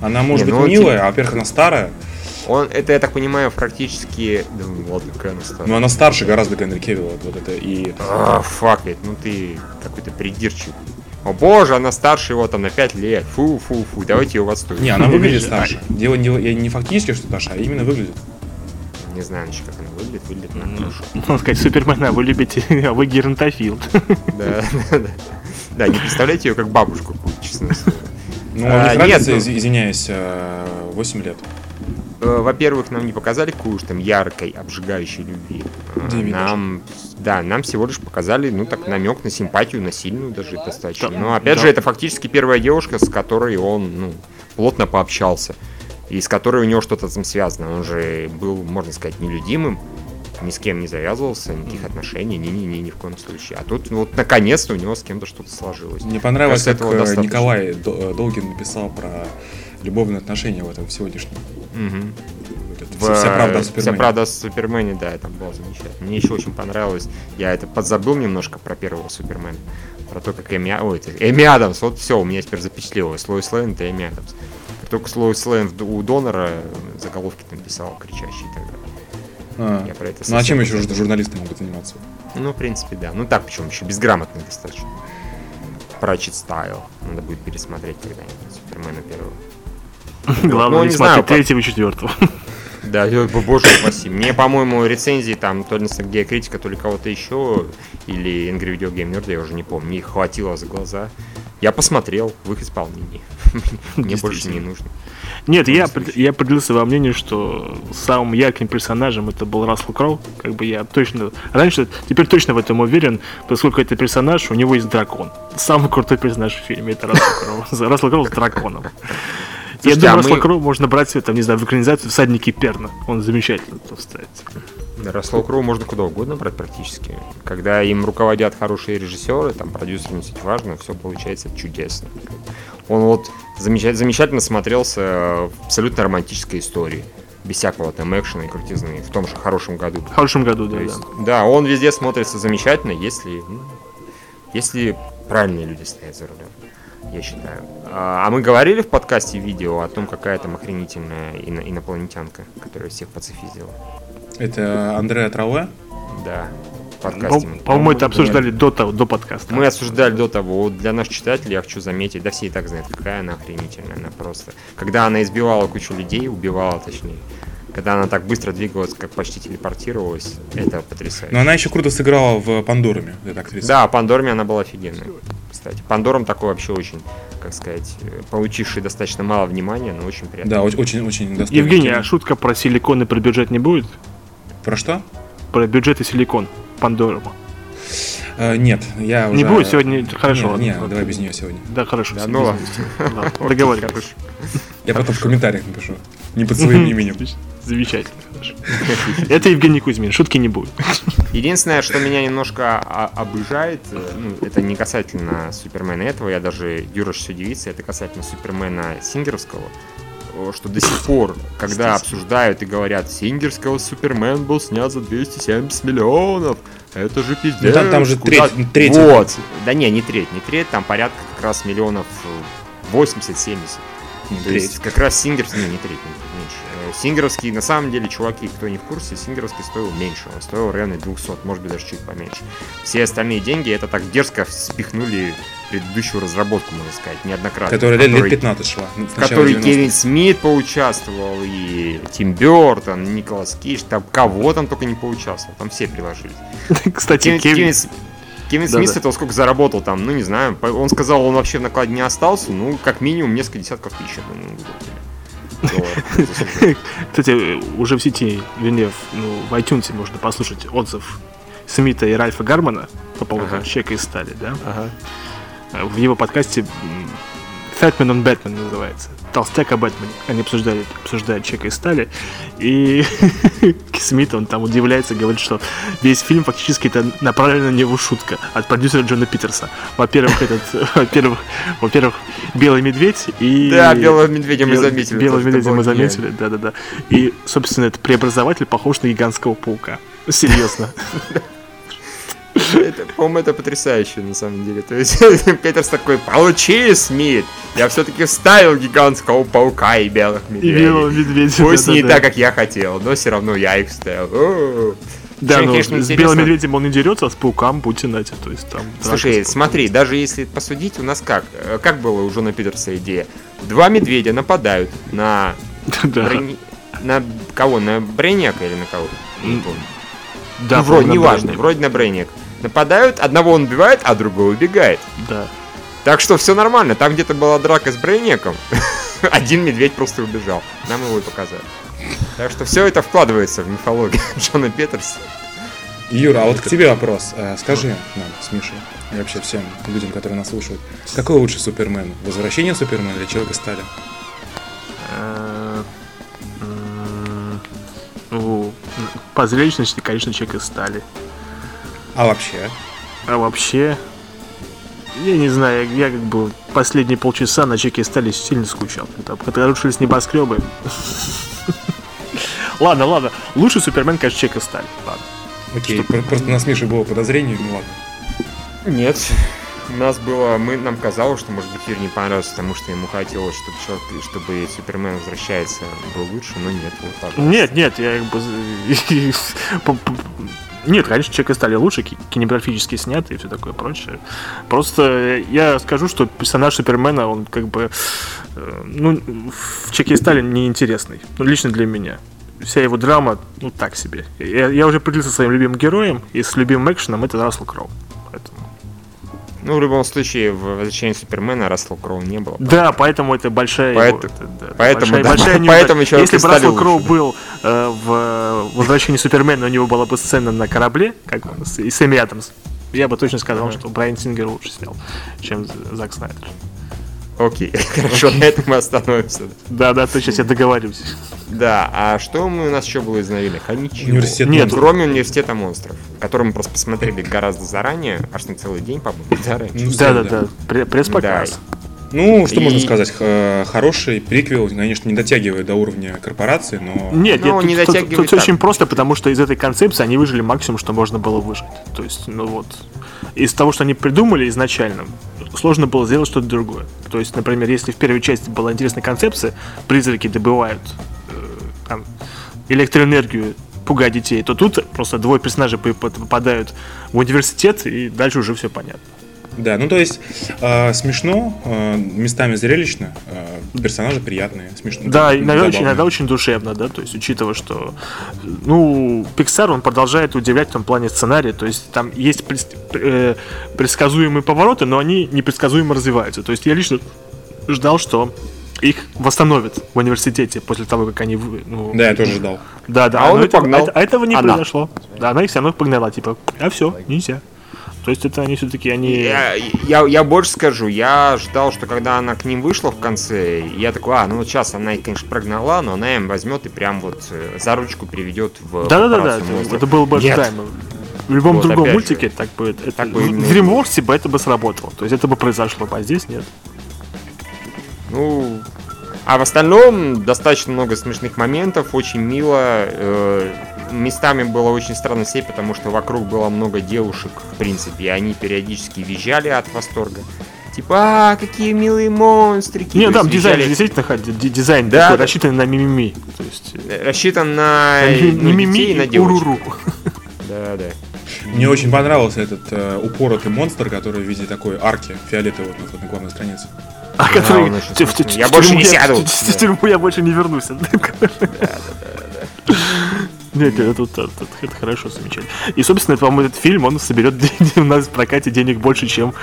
Speaker 3: Она может не, быть ну, милая, типа... а во-первых, она старая.
Speaker 1: Он, это, я так понимаю, практически... Да, ну, ладно, какая она старая.
Speaker 3: Ну, она старше гораздо Генри Кевилла, вот это, и...
Speaker 1: А, фак, ну ты какой-то придирчивый. О боже, она старше его там на 5 лет. Фу, фу, фу, давайте ее в отстой.
Speaker 3: Не, она выглядит старше. Дело не, не фактически, что старше, а именно выглядит.
Speaker 1: Не знаю, значит, как она выглядит, выглядит она хорошо.
Speaker 2: Можно сказать, Супермена вы любите, а вы геронтофил.
Speaker 1: Да, да, да. Да, не представляете ее как бабушку, честно.
Speaker 3: Ну, а, не нет, извиняюсь, 8 э, лет.
Speaker 1: Э, во-первых, нам не показали куш там яркой, обжигающей любви. Э, нам, да, нам всего лишь показали, ну, так, намек на симпатию, на сильную даже достаточно. Но, опять да. же, это фактически первая девушка, с которой он, ну, плотно пообщался. И с которой у него что-то там связано. Он же был, можно сказать, нелюдимым, ни с кем не завязывался, никаких отношений, ни-ни-ни, ни в коем случае. А тут вот наконец-то у него с кем-то что-то сложилось.
Speaker 3: Мне понравилось, Кажется, как этого Николай Долгин написал про любовные отношения в этом сегодняшнем.
Speaker 1: Угу. В, вся правда о Супермене. Вся правда о Супермене, да, это было замечательно. Мне еще очень понравилось. Я это подзабыл немножко про первого Супермена. Про то, как Эми, ой, это, Эми Адамс, вот все, у меня теперь запечатлелось. Лоис Лейн это Эми Адамс. Только Лоис Лейн у Донора заголовки там писал, кричащие и так далее.
Speaker 3: А, Я про это ну а чем еще журналисты могут заниматься?
Speaker 1: Ну, в принципе, да. Ну так, почему еще безграмотно достаточно. Прачет стайл. Надо будет пересмотреть когда-нибудь Супермена первого.
Speaker 2: Главное ну, не, не смотреть третьего и четвертого.
Speaker 1: Да, боже упаси. Мне, по-моему, рецензии там то ли на геокритика, то ли кого-то еще, или Angry Video Game Nerd, я уже не помню. Мне их хватило за глаза. Я посмотрел в их исполнении. Мне больше не нужно.
Speaker 2: Нет, я, я определился во мнению, что самым ярким персонажем это был Рассел Кроу. Как бы я точно... Раньше, теперь точно в этом уверен, поскольку это персонаж, у него есть дракон. Самый крутой персонаж в фильме это Рассел Кроу. Рассел Кроу с драконом. Я думаю, а Рассел Кроу можно брать, там, не знаю, в экранизацию «Всадники Перна». Он замечательно тут вставится.
Speaker 1: Рассел Кроу можно куда угодно брать практически. Когда им руководят хорошие режиссеры, там продюсеры не суть важно, все получается чудесно. Он вот замечательно, замечательно смотрелся в абсолютно романтической истории. Без всякого там экшена и крутизны. В том же хорошем году.
Speaker 2: В хорошем году, да,
Speaker 1: есть, да. Да, он везде смотрится замечательно, если, ну, если правильные люди стоят за рулем. Я считаю. А, а мы говорили в подкасте видео о том, какая там охренительная ино- инопланетянка, которая всех пацифизила.
Speaker 3: Это Андреа Трауэ?
Speaker 1: Да. в
Speaker 2: По-
Speaker 1: подкасте мы-
Speaker 2: По-моему, это обсуждали до, того, до подкаста.
Speaker 1: Мы обсуждали до того, вот для наших читателей я хочу заметить, да все и так знают, какая она охренительная, она просто. Когда она избивала кучу людей, убивала точнее, когда она так быстро двигалась, как почти телепортировалась, это потрясающе.
Speaker 3: Но она еще круто сыграла в Пандоруме, эта актриса.
Speaker 1: Да, Пандорме она была офигенная, кстати. Пандором такой вообще очень, как сказать, получивший достаточно мало внимания, но очень приятно.
Speaker 3: Да, очень, очень достойно.
Speaker 2: Евгений, а шутка про силикон и про бюджет не будет?
Speaker 3: Про что?
Speaker 2: Про бюджет и силикон. Пандорому.
Speaker 3: Э, нет, я уже...
Speaker 2: Не будет сегодня. Хорошо,
Speaker 3: Нет, нет, давай без нее сегодня.
Speaker 2: Да, хорошо.
Speaker 1: Да, ну ладно.
Speaker 2: Договорились.
Speaker 3: Я потом в комментариях напишу. Не под своим именем.
Speaker 2: Замечательно, хорошо. Это Евгений Кузьмин, шутки не будет.
Speaker 1: Единственное, что меня немножко обижает, э, ну, это не касательно Супермена этого, я даже Юра все удивится, это касательно Супермена Сингеровского, что до сих пор, когда обсуждают и говорят, Сингерского Супермен был снят за 270 миллионов, это же пиздец.
Speaker 3: Ну, там- там же
Speaker 1: куда-
Speaker 3: треть- треть
Speaker 1: Вот. Да не, не треть, не треть, там порядка как раз миллионов э, 80-70. То есть как раз Сингерс... Не, не треть, не- меньше. Сингеровский, на самом деле, чуваки, кто не в курсе, Сингеровский стоил меньше. Он стоил районе 200, может быть, даже чуть поменьше. Все остальные деньги это так дерзко спихнули предыдущую разработку, можно сказать, неоднократно.
Speaker 3: Которая лет, лет
Speaker 1: которой-
Speaker 3: 15 шла. ну,
Speaker 1: в которой
Speaker 3: 90-х.
Speaker 1: Кевин Смит поучаствовал, и Тим Бертон, Николас Кейдж, там кого там только не поучаствовал, там все приложились.
Speaker 2: Кстати,
Speaker 1: Кевин,
Speaker 2: Кевин... Да-да.
Speaker 1: Смит с этого сколько заработал там, ну не знаю, он сказал, он вообще в накладе не остался, ну как минимум несколько десятков тысяч, я думаю.
Speaker 2: Кстати, уже в сети, вернее, ну, в iTunes можно послушать отзыв Смита и Ральфа Гармана по поводу
Speaker 1: Ага.
Speaker 2: Чека из стали, да?
Speaker 1: Ага.
Speaker 2: Э, В его подкасте Fatman on Batman называется. Толстяк о Бэтмене. Они обсуждали, обсуждают Чека из стали. И Смит, он там удивляется, говорит, что весь фильм фактически это направлена на него шутка от продюсера Джона Питерса. Во-первых, этот, во-первых, во-первых, Белый медведь и...
Speaker 1: Да, белого медведя мы заметили.
Speaker 2: Белого медведя мы заметили, да-да-да. И, собственно, этот преобразователь похож на гигантского паука. Серьезно.
Speaker 1: Это, по-моему, это потрясающе, на самом деле. То есть, Петерс такой, получи, Смит! Я все-таки вставил гигантского паука и белых
Speaker 2: И
Speaker 1: медведей. Пусть не так, как я хотел, но все равно я их вставил. О-о-о.
Speaker 2: Да, но
Speaker 1: конечно,
Speaker 2: с белым медведем он не дерется, а с пауком будьте нате. То есть там.
Speaker 1: Слушай, смотри, даже если посудить, у нас как? Э, Как было у Джона Питерса идея? Два медведя нападают на...
Speaker 2: Да.
Speaker 1: Брони- На кого? На Брейняка или на кого? Не помню.
Speaker 2: Да,
Speaker 1: ну, вроде, неважно, вроде на Брейняк. Нападают, одного он убивает, а другой убегает.
Speaker 2: Да.
Speaker 1: Так что все нормально. Там где-то была драка с Брейнеком. Один медведь просто убежал. Нам его и показали. Так что все это вкладывается в мифологию Джона Петерса.
Speaker 3: Юра, а вот к тебе вопрос. Э, Скажи нам с Мишей и вообще всем людям, которые нас слушают, какой лучше Супермен? Возвращение Супермена или Человека Стали?
Speaker 2: Э, Ну, по зрелищности, конечно, человек из стали.
Speaker 3: А вообще?
Speaker 2: А вообще, я не знаю, я как бы последние полчаса на чеке стали сильно скучал. Там, когда рушились небоскребы. Ладно, ладно. Лучший Супермен, конечно, чек из стали. Ладно.
Speaker 3: Окей, про- просто у нас было подозрение, ну ладно.
Speaker 1: Нет. У нас было, мы, нам казалось, что, может быть, Юр не понравился, потому что ему хотелось, чтобы, человек- чтобы Супермен возвращается был лучше, но нет, вот так.
Speaker 2: Нет, нет, я как бы... Нет, конечно, человек стали лучше, ки- кинематографически снятый и все такое прочее. Просто я скажу, что персонаж Супермена, он как бы... э, Ну, в Чеке стали неинтересный. Ну, лично для меня. Вся его драма, ну, так себе. Я, я уже определился со своим любимым героем, и с любимым экшеном это Рассел Кроу.
Speaker 1: Ну, в любом случае, в возвращении Супермена Рассел Кроу не было.
Speaker 2: Да, поэтому это большая...
Speaker 1: Поэт-
Speaker 2: это, да,
Speaker 1: поэтому,
Speaker 2: большая-
Speaker 1: да,
Speaker 2: большая
Speaker 1: поэтому
Speaker 2: Если бы Рассел Кроу
Speaker 1: лучше.
Speaker 2: был э, в «Возвращении Супермена», у него была бы сцена на корабле, как он, с- и Сэмми Адамс, я бы точно сказал, что Брайан Сингер лучше снял, чем Зак Снайдер.
Speaker 1: Окей, хорошо, на этом мы остановимся.
Speaker 2: Да, да, точно, я договорюсь.
Speaker 1: Да, а что мы, у нас еще было из новинок? А ничего.
Speaker 3: Университет
Speaker 2: Нет,
Speaker 3: монстров.
Speaker 1: Кроме университета монстров, который мы просто посмотрели гораздо заранее, аж на целый день, по-моему, да, раньше.
Speaker 3: Ну,
Speaker 2: Да, да,
Speaker 3: да.
Speaker 2: да, пре- пресс-показ.
Speaker 3: Ну, что
Speaker 1: И-
Speaker 3: можно сказать? Х- Хороший приквел, конечно, не дотягивает до уровня корпорации, но...
Speaker 2: Нет,
Speaker 1: Ну,
Speaker 2: нет,
Speaker 1: не
Speaker 2: тут, тут-
Speaker 1: дотягивает
Speaker 2: тут очень просто, потому что из этой концепции они выжили максимум, что можно было выжить. То есть, ну вот, из того, что они придумали изначально, сложно было сделать что-то другое. То есть, например, если в первой части была интересная концепция, призраки добывают э, там, электроэнергию, пугая детей, то тут просто двое персонажей по- по- попадают в университет, и дальше уже все понятно.
Speaker 3: Да, ну то есть э, смешно, э, местами зрелищно, э, персонажи приятные, смешно.
Speaker 2: Да, иногда очень, иногда очень душевно, да, то есть учитывая, что, ну, Pixar, он продолжает удивлять в том плане сценария, то есть там есть прес- э, предсказуемые повороты, но они непредсказуемо развиваются, то есть я лично ждал, что их восстановят в университете после того, как они... вы- Ну,
Speaker 3: Да, я тоже ждал.
Speaker 2: да, да,
Speaker 1: А он и
Speaker 2: этого,
Speaker 1: погнал.
Speaker 2: а этого не
Speaker 1: Она.
Speaker 2: произошло. Да, она их все равно погнала, типа, а все, нельзя. То есть это они все-таки, они...
Speaker 1: Я, я, я больше скажу, я ждал, что когда она к ним вышла в конце, я такой, а, ну вот сейчас она их, конечно, прогнала, но она им возьмет и прям вот э, за ручку приведет в
Speaker 2: Да-да-да,
Speaker 1: корпорацию
Speaker 2: это,
Speaker 1: монстров.
Speaker 2: это было бы ожидаемо. В любом
Speaker 1: Вот
Speaker 2: другом мультике
Speaker 1: же.
Speaker 2: так бы, это,
Speaker 1: Так бы
Speaker 2: в DreamWorks бы это бы сработало. То есть это бы произошло, а здесь нет.
Speaker 1: Ну, а в остальном достаточно много смешных моментов, очень мило. э, местами было очень странно сеть, потому что вокруг было много девушек, в принципе, и они периодически визжали от восторга. Типа, а, какие милые монстрики.
Speaker 2: Нет,
Speaker 1: То
Speaker 2: там дизайн
Speaker 1: визжали-
Speaker 2: действительно дизайн
Speaker 1: Да,
Speaker 2: такой,
Speaker 1: да.
Speaker 2: рассчитанный на мимими. То есть
Speaker 1: э, рассчитан на,
Speaker 2: на ми-
Speaker 1: ну,
Speaker 2: не мими
Speaker 1: детей и на
Speaker 2: и
Speaker 1: девочек.
Speaker 2: уруру.
Speaker 1: Да, да.
Speaker 3: Мне очень понравился этот э, упоротый монстр, который в виде такой арки фиолетовой вот на, на главной странице.
Speaker 2: А который...
Speaker 1: Я больше
Speaker 2: тюрьму
Speaker 1: не сяду.
Speaker 2: В тюрьму я больше не вернусь. Нет, это, это, это, это хорошо, замечательно. И, собственно, по-моему, этот фильм, он соберет у нас в прокате денег больше, чем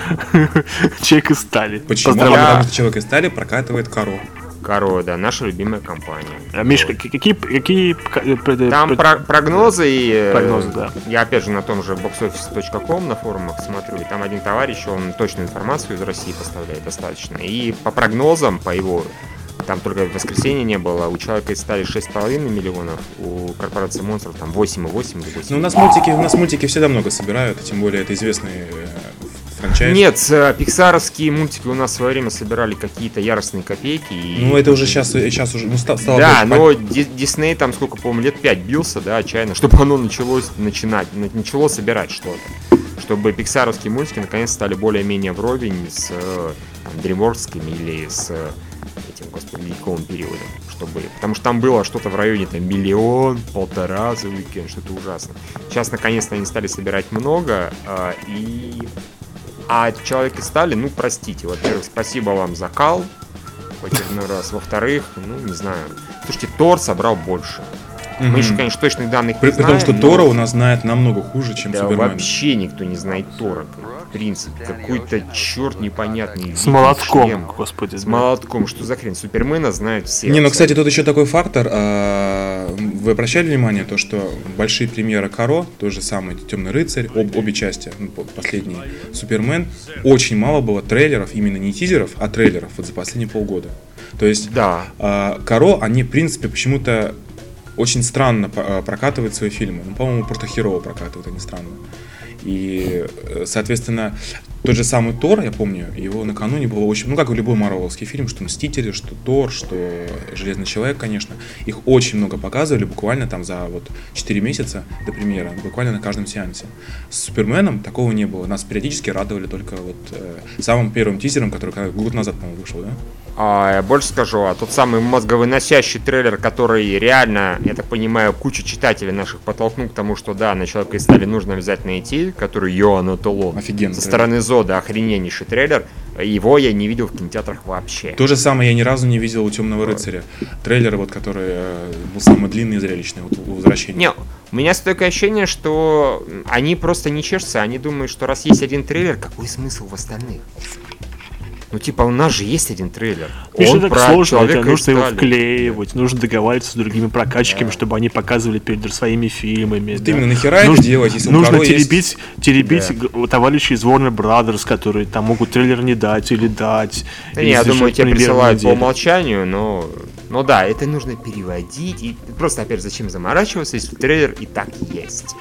Speaker 2: Человек из стали.
Speaker 3: Почему?
Speaker 2: Поздравляю.
Speaker 3: Потому что человек из стали прокатывает коро.
Speaker 1: Коро, да, наша любимая компания.
Speaker 2: А, Мишка, к- какие, какие э,
Speaker 1: Там про- прогнозы и... э,
Speaker 2: Прогнозы, да.
Speaker 1: Я опять же на том же boxoffice.com на форумах смотрю, и там один товарищ, он точную информацию из России поставляет достаточно. И по прогнозам, по его... Там только в воскресенье не было, у человека из стали 6,5 миллионов, у корпорации монстров там 8,8 или 8.
Speaker 3: Ну, у нас мультики, у нас мультики всегда много собирают, тем более это известный э, франчайз.
Speaker 1: Нет, э, пиксаровские мультики у нас в свое время собирали какие-то яростные копейки. И...
Speaker 3: Ну, это уже сейчас, сейчас уже, ну, ста- стало...
Speaker 1: Да,
Speaker 3: больше
Speaker 1: но Ди- Дисней там сколько, по-моему, лет 5 бился, да, отчаянно, чтобы оно началось начинать, на- начало собирать что-то. Чтобы пиксаровские мультики наконец стали более-менее вровень с э, там, или с э, этим, господи, ледниковым периодом. Чтобы... Потому что там было что-то в районе там миллион, полтора за уикенд, что-то ужасно. Сейчас наконец-то они стали собирать много, э, и... А человек из стали, ну, простите, во-первых, спасибо вам за кал, очередной раз. Во-вторых, ну, не знаю. Слушайте, Тор собрал больше.
Speaker 3: Мгм.
Speaker 1: Мы еще, конечно, точных данных
Speaker 3: При,
Speaker 1: не
Speaker 3: при
Speaker 1: знаем.
Speaker 3: том, что
Speaker 1: но-
Speaker 3: Тора у нас знает намного хуже, чем
Speaker 1: Да,
Speaker 3: Супермен.
Speaker 1: вообще никто не знает Тора. В принципе, какой-то черт непонятный.
Speaker 2: С молотком,
Speaker 1: шлем.
Speaker 2: господи.
Speaker 1: С
Speaker 2: да.
Speaker 1: молотком. Что за хрень? Супермена знают все.
Speaker 3: Не, ну, кстати, тут еще такой фактор. а, Вы обращали внимание, то, что большие премьеры Каро, тот же самый Темный рыцарь, об- обе части, ну, по- последний Супермен, очень мало было трейлеров, именно не тизеров, а трейлеров вот за последние полгода. То есть
Speaker 1: Да.
Speaker 3: а, Каро, они, в принципе, почему-то очень странно а, прокатывают свои фильмы. Ну, по-моему, просто херово прокатывают, они странно. И, э, соответственно, тот же самый Тор, я помню, его накануне было очень, ну, как и любой марвеловский фильм, что Мстители, что Тор, что Железный Человек, конечно, их очень много показывали, буквально там за вот 4 месяца до премьеры, буквально на каждом сеансе. С Суперменом такого не было, нас периодически радовали только вот э, самым первым тизером, который год назад, по-моему, вышел, да?
Speaker 1: А, я больше скажу, а тот самый мозговыносящий трейлер, который реально, я так понимаю, кучу читателей наших подтолкнул к тому, что да, на Человека из стали нужно обязательно идти, который Йоанн Толон.
Speaker 3: Офигенный
Speaker 1: Со
Speaker 3: трейлер.
Speaker 1: стороны Зода охрененнейший трейлер. Его я не видел в кинотеатрах вообще.
Speaker 3: То же самое я ни разу не видел у Темного рыцаря. Трейлер, вот, который э, был самый длинный и зрелищный вот, у возвращения.
Speaker 1: Не, у меня стойкое ощущение, что они просто не чешутся, они думают, что раз есть один трейлер, какой смысл в остальных? Ну, типа, у нас же есть один трейлер.
Speaker 2: Миша,
Speaker 1: Он
Speaker 2: так
Speaker 1: про
Speaker 2: сложно, это
Speaker 1: Человека
Speaker 2: нужно его вклеивать, нужно договариваться с другими прокатчиками, чтобы они показывали перед своими фильмами.
Speaker 3: Вот
Speaker 2: да.
Speaker 3: именно нахера это
Speaker 2: Нужно-
Speaker 3: делать, если
Speaker 2: Нужно
Speaker 3: Каро есть-
Speaker 2: теребить, теребить
Speaker 1: Да.
Speaker 2: товарищей из Warner Brothers, которые там могут трейлер не дать или дать.
Speaker 1: Да
Speaker 2: или
Speaker 1: не, я думаю, тебе
Speaker 2: премьеру
Speaker 1: присылают по умолчанию, но... Ну да, это нужно переводить. И просто, опять, зачем заморачиваться, если трейлер и так есть.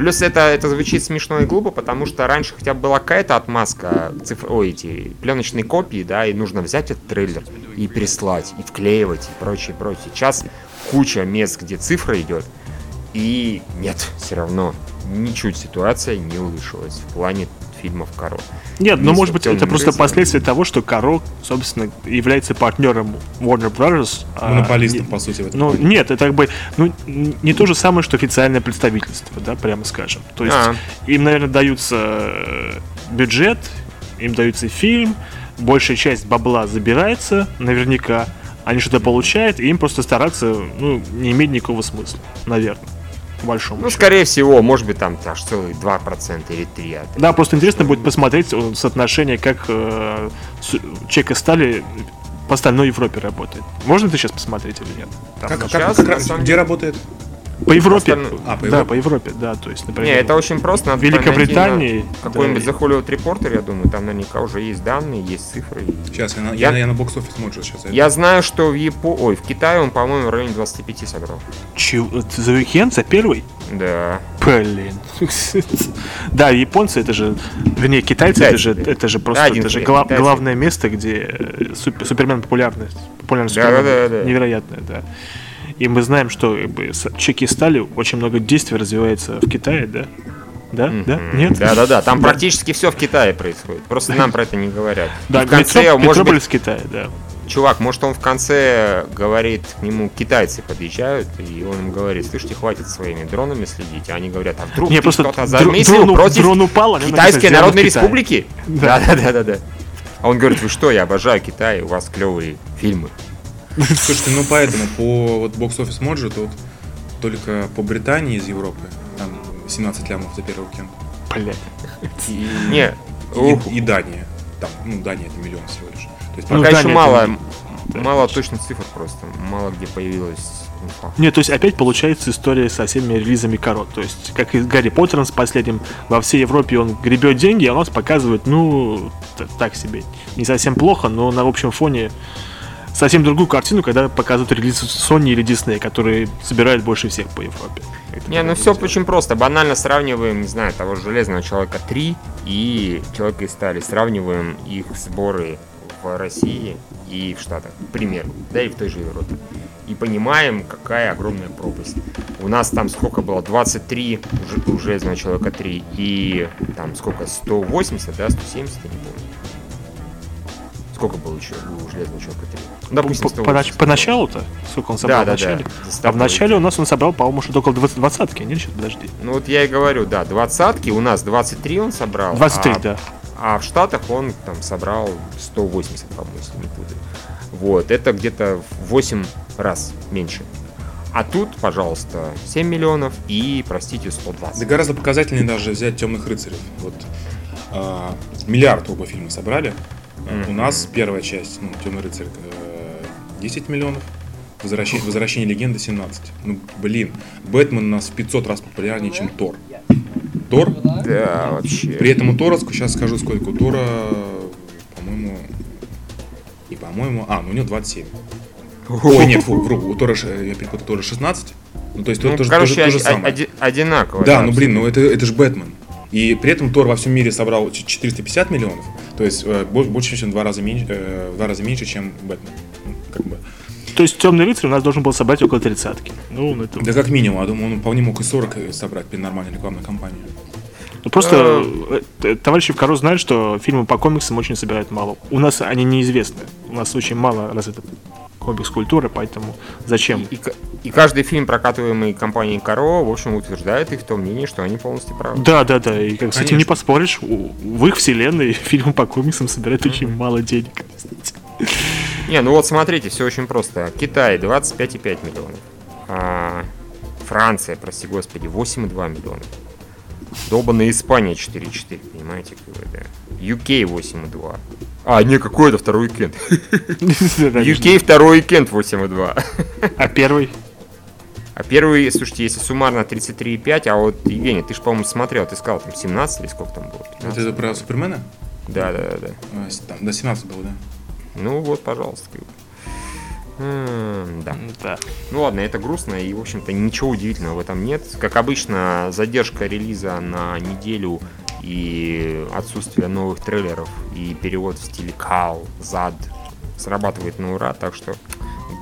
Speaker 1: Плюс это, это звучит смешно и глупо, потому что раньше хотя бы была какая-то отмазка, цифр... ой, эти пленочные копии, да, и нужно взять этот трейлер и переслать, и вклеивать, и прочее, прочее. Сейчас куча мест, где цифра идет, и нет, все равно ничуть ситуация не улучшилась в плане фильмов Каро.
Speaker 2: Нет, ну
Speaker 1: Есть
Speaker 2: может быть это
Speaker 1: «Темный
Speaker 2: просто
Speaker 1: рыцарь».
Speaker 2: последствие того, что Каро, собственно, является партнером Warner Brothers. а
Speaker 3: Монополистом,
Speaker 2: не-
Speaker 3: по сути, в этом.
Speaker 2: Ну, нет, это как бы ну, не то же самое, что официальное представительство, да, прямо скажем. То есть
Speaker 1: А.
Speaker 2: им, наверное, даются э, бюджет, им дается фильм, большая часть бабла забирается, наверняка, они что-то получают, и им просто стараться, ну, не имеет никакого смысла, наверное, по большому
Speaker 1: Ну,
Speaker 2: счету.
Speaker 1: скорее всего, может быть, там аж целых 2% или 3%. от
Speaker 2: Да, просто интересно будет посмотреть э, соотношение, как э, Чек и Стали по остальной Европе работает. Можно это сейчас посмотреть или нет? Там,
Speaker 3: Как, как-
Speaker 1: сейчас,
Speaker 3: как-
Speaker 1: самом
Speaker 3: где работает?
Speaker 2: По Европе.
Speaker 1: остальной-
Speaker 3: А, по
Speaker 2: Да,
Speaker 3: Европе.
Speaker 2: по Европе, да, то есть, например.
Speaker 1: Не, это очень просто. Надо
Speaker 2: Великобритании,
Speaker 1: на Какой-нибудь
Speaker 2: да.
Speaker 1: The Hollywood Reporter, я думаю, там наверняка уже есть данные, есть цифры.
Speaker 3: Сейчас, я на,
Speaker 1: Я-
Speaker 3: я, я на бокс-офис Mojo сейчас. зайду.
Speaker 1: Я знаю, что в Япо... Ой, в Китае он, по-моему, в районе 25 сыграл.
Speaker 2: Чего? За уикенд, за первый?
Speaker 1: Да.
Speaker 2: Блин. Да, японцы это же, вернее, китайцы, это же,
Speaker 1: да.
Speaker 2: это же просто,
Speaker 1: Один
Speaker 2: это же гла- главное место, где супер- Супермен популярность, популярность
Speaker 1: Да,
Speaker 2: Супермена
Speaker 1: да, да, да.
Speaker 2: невероятная, да. И мы знаем, что как бы, с чеки стали, очень много действий развивается в Китае, да? Да? Да?
Speaker 1: Мгм.
Speaker 2: Нет?
Speaker 1: Да-да-да, там практически все в Китае происходит. Просто нам про это не говорят.
Speaker 2: Да,
Speaker 1: в конце,
Speaker 2: метро-
Speaker 1: может быть,
Speaker 2: Метрополис Китая, да.
Speaker 1: чувак, может он в конце говорит, к нему китайцы подъезжают, и он им говорит, слышите, хватит своими дронами следить. А они говорят, а вдруг
Speaker 2: Не, просто
Speaker 1: что-то
Speaker 2: др-
Speaker 1: замыслил
Speaker 2: дрон,
Speaker 1: против
Speaker 2: дрон упал, они
Speaker 1: Китайской Народной
Speaker 2: «Сделано в
Speaker 1: Республики?
Speaker 2: Да.
Speaker 1: Да-да-да-да. А он говорит, вы что, я обожаю Китай, у вас клевые фильмы.
Speaker 3: Слушайте, ну поэтому по вот бокс-офис Mojo тут только по Британии из Европы там 17 лямов за первый уикенд.
Speaker 2: Блядь.
Speaker 1: И- Не,
Speaker 3: И, и Дания. Там, ну, Дания это миллион всего лишь. То есть
Speaker 2: Ну,
Speaker 1: пока еще
Speaker 2: Дания
Speaker 1: мало,
Speaker 2: это-
Speaker 1: мало точных цифр просто. Мало где появилась инфа.
Speaker 2: Нет, то есть опять получается история со всеми релизами корот. То есть, как и с Гарри Поттером с последним, во всей Европе он гребет деньги, а у нас показывают, ну, так себе. Не совсем плохо, но на общем фоне совсем другую картину, когда показывают релизы Sony или Disney, которые собирают больше всех по Европе. Это
Speaker 1: Не, ну все
Speaker 2: дело.
Speaker 1: очень просто. Банально сравниваем, не знаю, того же Железного Человека 3 и Человека из Стали. Сравниваем их сборы в России и в Штатах, к примеру, да и в той же Европе. И понимаем, какая огромная пропасть. У нас там сколько было? 23 уже- у Железного Человека 3 и там сколько? 180, да? 170, я не помню. Сколько было еще у Железного Человека 3? Ну, допустим,
Speaker 2: По- по-
Speaker 1: 180.
Speaker 2: Поначалу-то, сколько он собрал
Speaker 1: Да,
Speaker 2: в
Speaker 1: да,
Speaker 2: начале?
Speaker 1: да.
Speaker 2: А в начале у нас он собрал, по-моему, что-то около 20 двадцатки, нет? Сейчас, подожди.
Speaker 1: Ну вот я и говорю, да, двадцатки, у нас 23 он собрал.
Speaker 2: 23,
Speaker 1: а,
Speaker 2: да.
Speaker 1: А в Штатах он там собрал 180, по-моему, если не путаю. Вот, это где-то в 8 раз меньше. А тут, пожалуйста, 7 миллионов и, простите, 120.
Speaker 3: Да гораздо показательнее даже взять темных рыцарей. Вот а, миллиард оба фильма собрали. А, У нас первая часть, ну, Темный рыцарь, э, 10 миллионов. Возвращение, Возвращение легенды 17. Ну, блин, Бэтмен у нас в 500 раз популярнее, чем Тор. Тор?
Speaker 1: Да, вообще.
Speaker 3: При этом у Тора, сейчас скажу сколько, у Тора, по-моему, и по-моему, а, ну у него 27. Ой, нет, фу, вру, у Тора, я перепутал, Тора 16. Ну, то есть
Speaker 1: Ну,
Speaker 3: то, тоже,
Speaker 1: короче,
Speaker 3: тоже, то же самое.
Speaker 1: оди- одинаково.
Speaker 3: Да, ну блин, ну это, это же Бэтмен. И при этом Тор во всем мире собрал ч- 450 миллионов, то есть э, бо- больше, чем в два раза меньше, э, в два раза меньше, чем Бэтмен. Ну, как бы.
Speaker 2: То есть темный рыцарь у нас должен был собрать около тридцатки. Ну, это
Speaker 3: Да как минимум, я думаю, он вполне мог и 40 собрать при нормальной рекламной кампании.
Speaker 2: Ну, просто э, э, товарищи в Каро знают, что фильмы по комиксам очень собирают мало. У нас они неизвестны. У нас очень мало развита комикс-культуры, поэтому зачем?
Speaker 1: И, к- и каждый фильм, прокатываемый компанией Каро, в общем, утверждает их в том мнении, что они полностью правы.
Speaker 2: Да, да, да. И как с этим не поспоришь. В их вселенной фильмы по комиксам собирают очень мало денег.
Speaker 1: Не, ну вот смотрите, все очень просто. Китай 25,5 миллионов. А, Франция, прости господи, 8,2 миллиона. Долбанная Испания 4,4, понимаете, да. UK 8,2. А, не, какой это второй уикенд? UK второй уикенд 8,2.
Speaker 2: А первый?
Speaker 1: А первый, слушайте, если суммарно 33,5, а вот, Евгений, ты же, по-моему, смотрел, ты сказал, там 17 или сколько там было?
Speaker 3: Вот
Speaker 1: 15?
Speaker 3: это про Супермена?
Speaker 1: Да, да, да, да.
Speaker 3: А, Там, до 17 было, да?
Speaker 1: Ну вот, пожалуйста. Бы. М, Да.
Speaker 2: Да.
Speaker 1: Ну ладно, это грустно, и, в общем-то, ничего удивительного в этом нет. Как обычно, задержка релиза на неделю и отсутствие новых трейлеров и перевод в стиле кал, зад срабатывает на ура, так что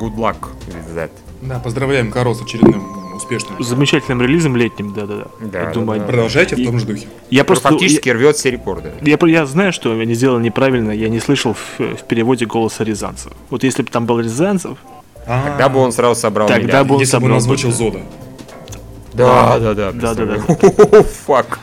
Speaker 1: good luck with that.
Speaker 3: Да, поздравляем Каро с очередным успешным.
Speaker 2: Замечательным релизом летним, да-да-да.
Speaker 1: Да,
Speaker 2: Я
Speaker 1: да,
Speaker 2: думаю,
Speaker 1: да.
Speaker 3: Продолжайте в
Speaker 2: И-
Speaker 3: том же духе.
Speaker 2: Я
Speaker 1: Просто
Speaker 2: просто...
Speaker 1: фактически рвет все рекорды.
Speaker 2: Я, я, я знаю, что они сделали неправильно, я не слышал в, в переводе голоса Рязанцев. Вот если бы там был Рязанцев,
Speaker 1: Тогда бы он сразу собрал
Speaker 2: Тогда
Speaker 1: миллиард.
Speaker 2: бы он
Speaker 3: Если бы он
Speaker 2: собрал
Speaker 3: озвучил
Speaker 2: бы, да.
Speaker 3: Зода.
Speaker 1: Да, да, да.
Speaker 2: Да, да, да.
Speaker 1: представляю. Фак.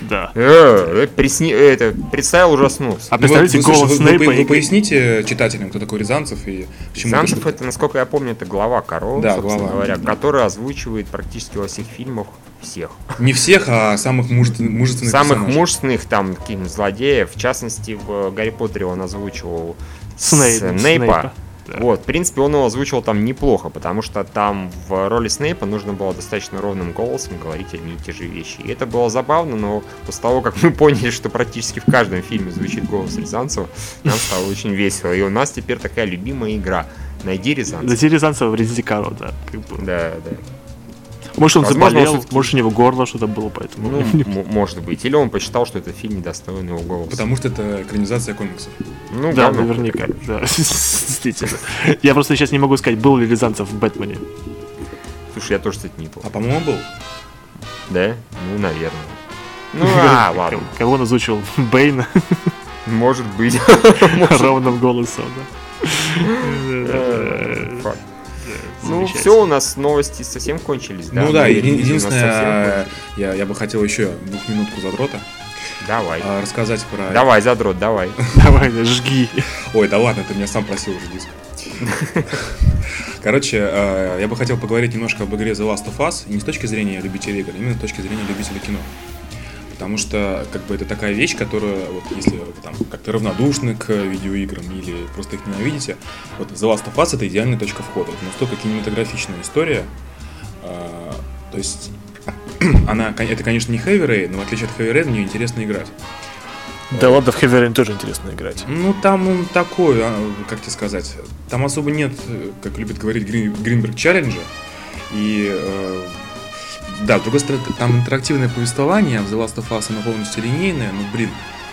Speaker 2: да.
Speaker 1: Э, присни- это, представил, ужаснулся.
Speaker 2: А представляете, голос Снейпа
Speaker 3: вы, поясните читателям, кто такой Рязанцев и к чему
Speaker 1: Санцев
Speaker 3: это
Speaker 1: насколько я помню, это глава Корова, собственно говоря, который озвучивает практически во всех фильмах всех.
Speaker 3: Не всех, а самых мужествен- мужественных
Speaker 1: Самых
Speaker 3: персонажей.
Speaker 1: мужественных там каких-нибудь злодеев. В частности, в Гарри Поттере он озвучивал
Speaker 2: Снейп-
Speaker 1: Снейпа.
Speaker 2: Да.
Speaker 1: Вот, в принципе, он его озвучивал там неплохо, потому что там в роли Снейпа нужно было достаточно ровным голосом говорить одни и те же вещи. И это было забавно, но после того, как мы поняли, что практически в каждом фильме звучит голос Рязанцева, нам стало очень весело. И у нас теперь такая любимая игра. Найди Рязанцева.
Speaker 2: Найти Рязанцева в Резиде Каро, да. как бы.
Speaker 1: Да, да.
Speaker 2: Может, он
Speaker 1: Возможно,
Speaker 2: заболел, может, у него горло что-то было, поэтому...
Speaker 1: Ну, м- может быть. Или он посчитал, что этот фильм недостоин его голоса.
Speaker 3: Потому что это экранизация комиксов.
Speaker 1: Ну,
Speaker 2: Да,
Speaker 1: говно
Speaker 2: наверняка,
Speaker 1: какое-то.
Speaker 2: да, действительно. Я просто сейчас не могу сказать, был ли Рязанцев в Бэтмене.
Speaker 1: Слушай, я тоже, кстати, не помню.
Speaker 3: А по-моему был.
Speaker 1: Да? Ну, наверное. Ну, а, ладно.
Speaker 2: Кого он озвучивал? Бейна
Speaker 1: Может быть.
Speaker 2: ровным голосом, да.
Speaker 1: Э. Ну, все, у нас новости совсем кончились, да?
Speaker 3: ну да,
Speaker 1: Мы
Speaker 3: еди-
Speaker 1: релизы у нас совсем
Speaker 3: единственное, я, я бы хотел еще двухминутку задрота.
Speaker 1: Давай.
Speaker 3: а, рассказать про...
Speaker 1: Давай, задрот, давай.
Speaker 2: Давай, да, жги.
Speaker 3: Ой, да ладно, ты меня сам просил уже диск. Короче, э, я бы хотел поговорить немножко об игре The Last of Us, и не с точки зрения любителей игр, а именно с точки зрения любителей кино. Потому что, как бы, это такая вещь, которая, вот, если вы там как-то равнодушны к видеоиграм или просто их ненавидите, вот The Last of Us это идеальная точка входа. Это настолько кинематографичная история. э, то есть, она, это, конечно, не Heavy Rain, но в отличие от Heavy Rain, в нее интересно играть.
Speaker 2: Да ладно, в Heavy Rain тоже интересно играть.
Speaker 3: Ну, там он такой, а, как тебе сказать, там особо нет, э, как любит говорить Грин- Гринберг, челленджа. И, э, да, с другой стороны, там интерактивное повествование, в The Last of Us оно полностью линейное, но, блин,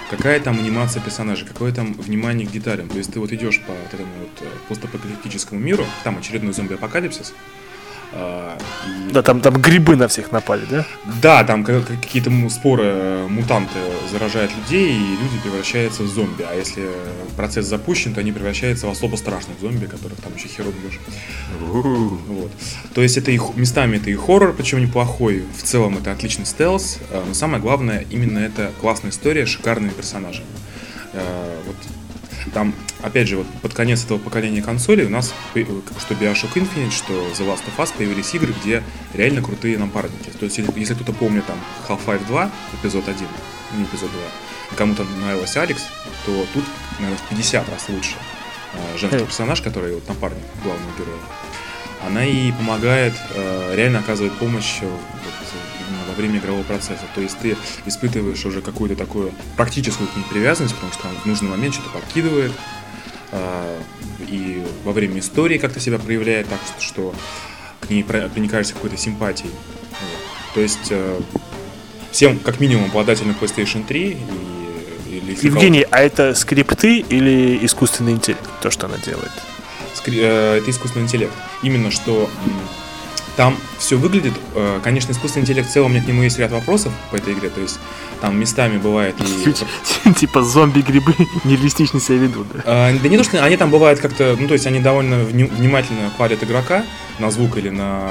Speaker 3: какая там анимация персонажей, какое там внимание к деталям. То есть ты вот идешь по вот этому вот э, постапокалиптическому миру, там очередной зомби-апокалипсис, и-
Speaker 2: Да, там, там грибы на всех напали, да?
Speaker 3: да, там ка- ка- какие-то споры, э, мутанты заражают людей, и люди превращаются в зомби. А если процесс запущен, то они превращаются в особо страшных зомби, которых там еще хер убьешь. Вот. То есть это и местами это и хоррор, причем неплохой. В целом это отличный стелс. э, Но самое главное, именно это классная история, с шикарными персонажами. Э, Вот там, опять же, вот под конец этого поколения консолей у нас, по- что Bioshock Infinite, что The Last of Us появились игры, где реально крутые напарники. То есть, если, кто-то помнит там Half-Life 2, эпизод 1, не эпизод 2, и кому-то нравился Алекс, то тут, наверное, в 50 раз лучше э, женский
Speaker 2: Хм.
Speaker 3: персонаж, который вот напарник главного героя. Она и помогает, э, реально оказывает помощь э, во время игрового процесса. То есть ты испытываешь уже какую-то такую практическую к ней привязанность, потому что она в нужный момент что-то подкидывает. Э, и во время истории как-то себя проявляет так, что- к ней про- проникаешься какой-то симпатией. Вот. То есть э, всем, как минимум, обладателям PlayStation 3 и, или
Speaker 2: Евгений, а это скрипты или искусственный интеллект, то, что она делает?
Speaker 3: Скри- э, это искусственный интеллект. Именно что там все выглядит, э, конечно, искусственный интеллект в целом, у меня к нему есть ряд вопросов по этой игре, то есть там местами бывает и...
Speaker 2: Типа зомби-грибы нереалистично себя ведут, да?
Speaker 3: Э, Да не то, что они там бывают как-то, ну то есть они довольно вни- внимательно палят игрока на звук или на,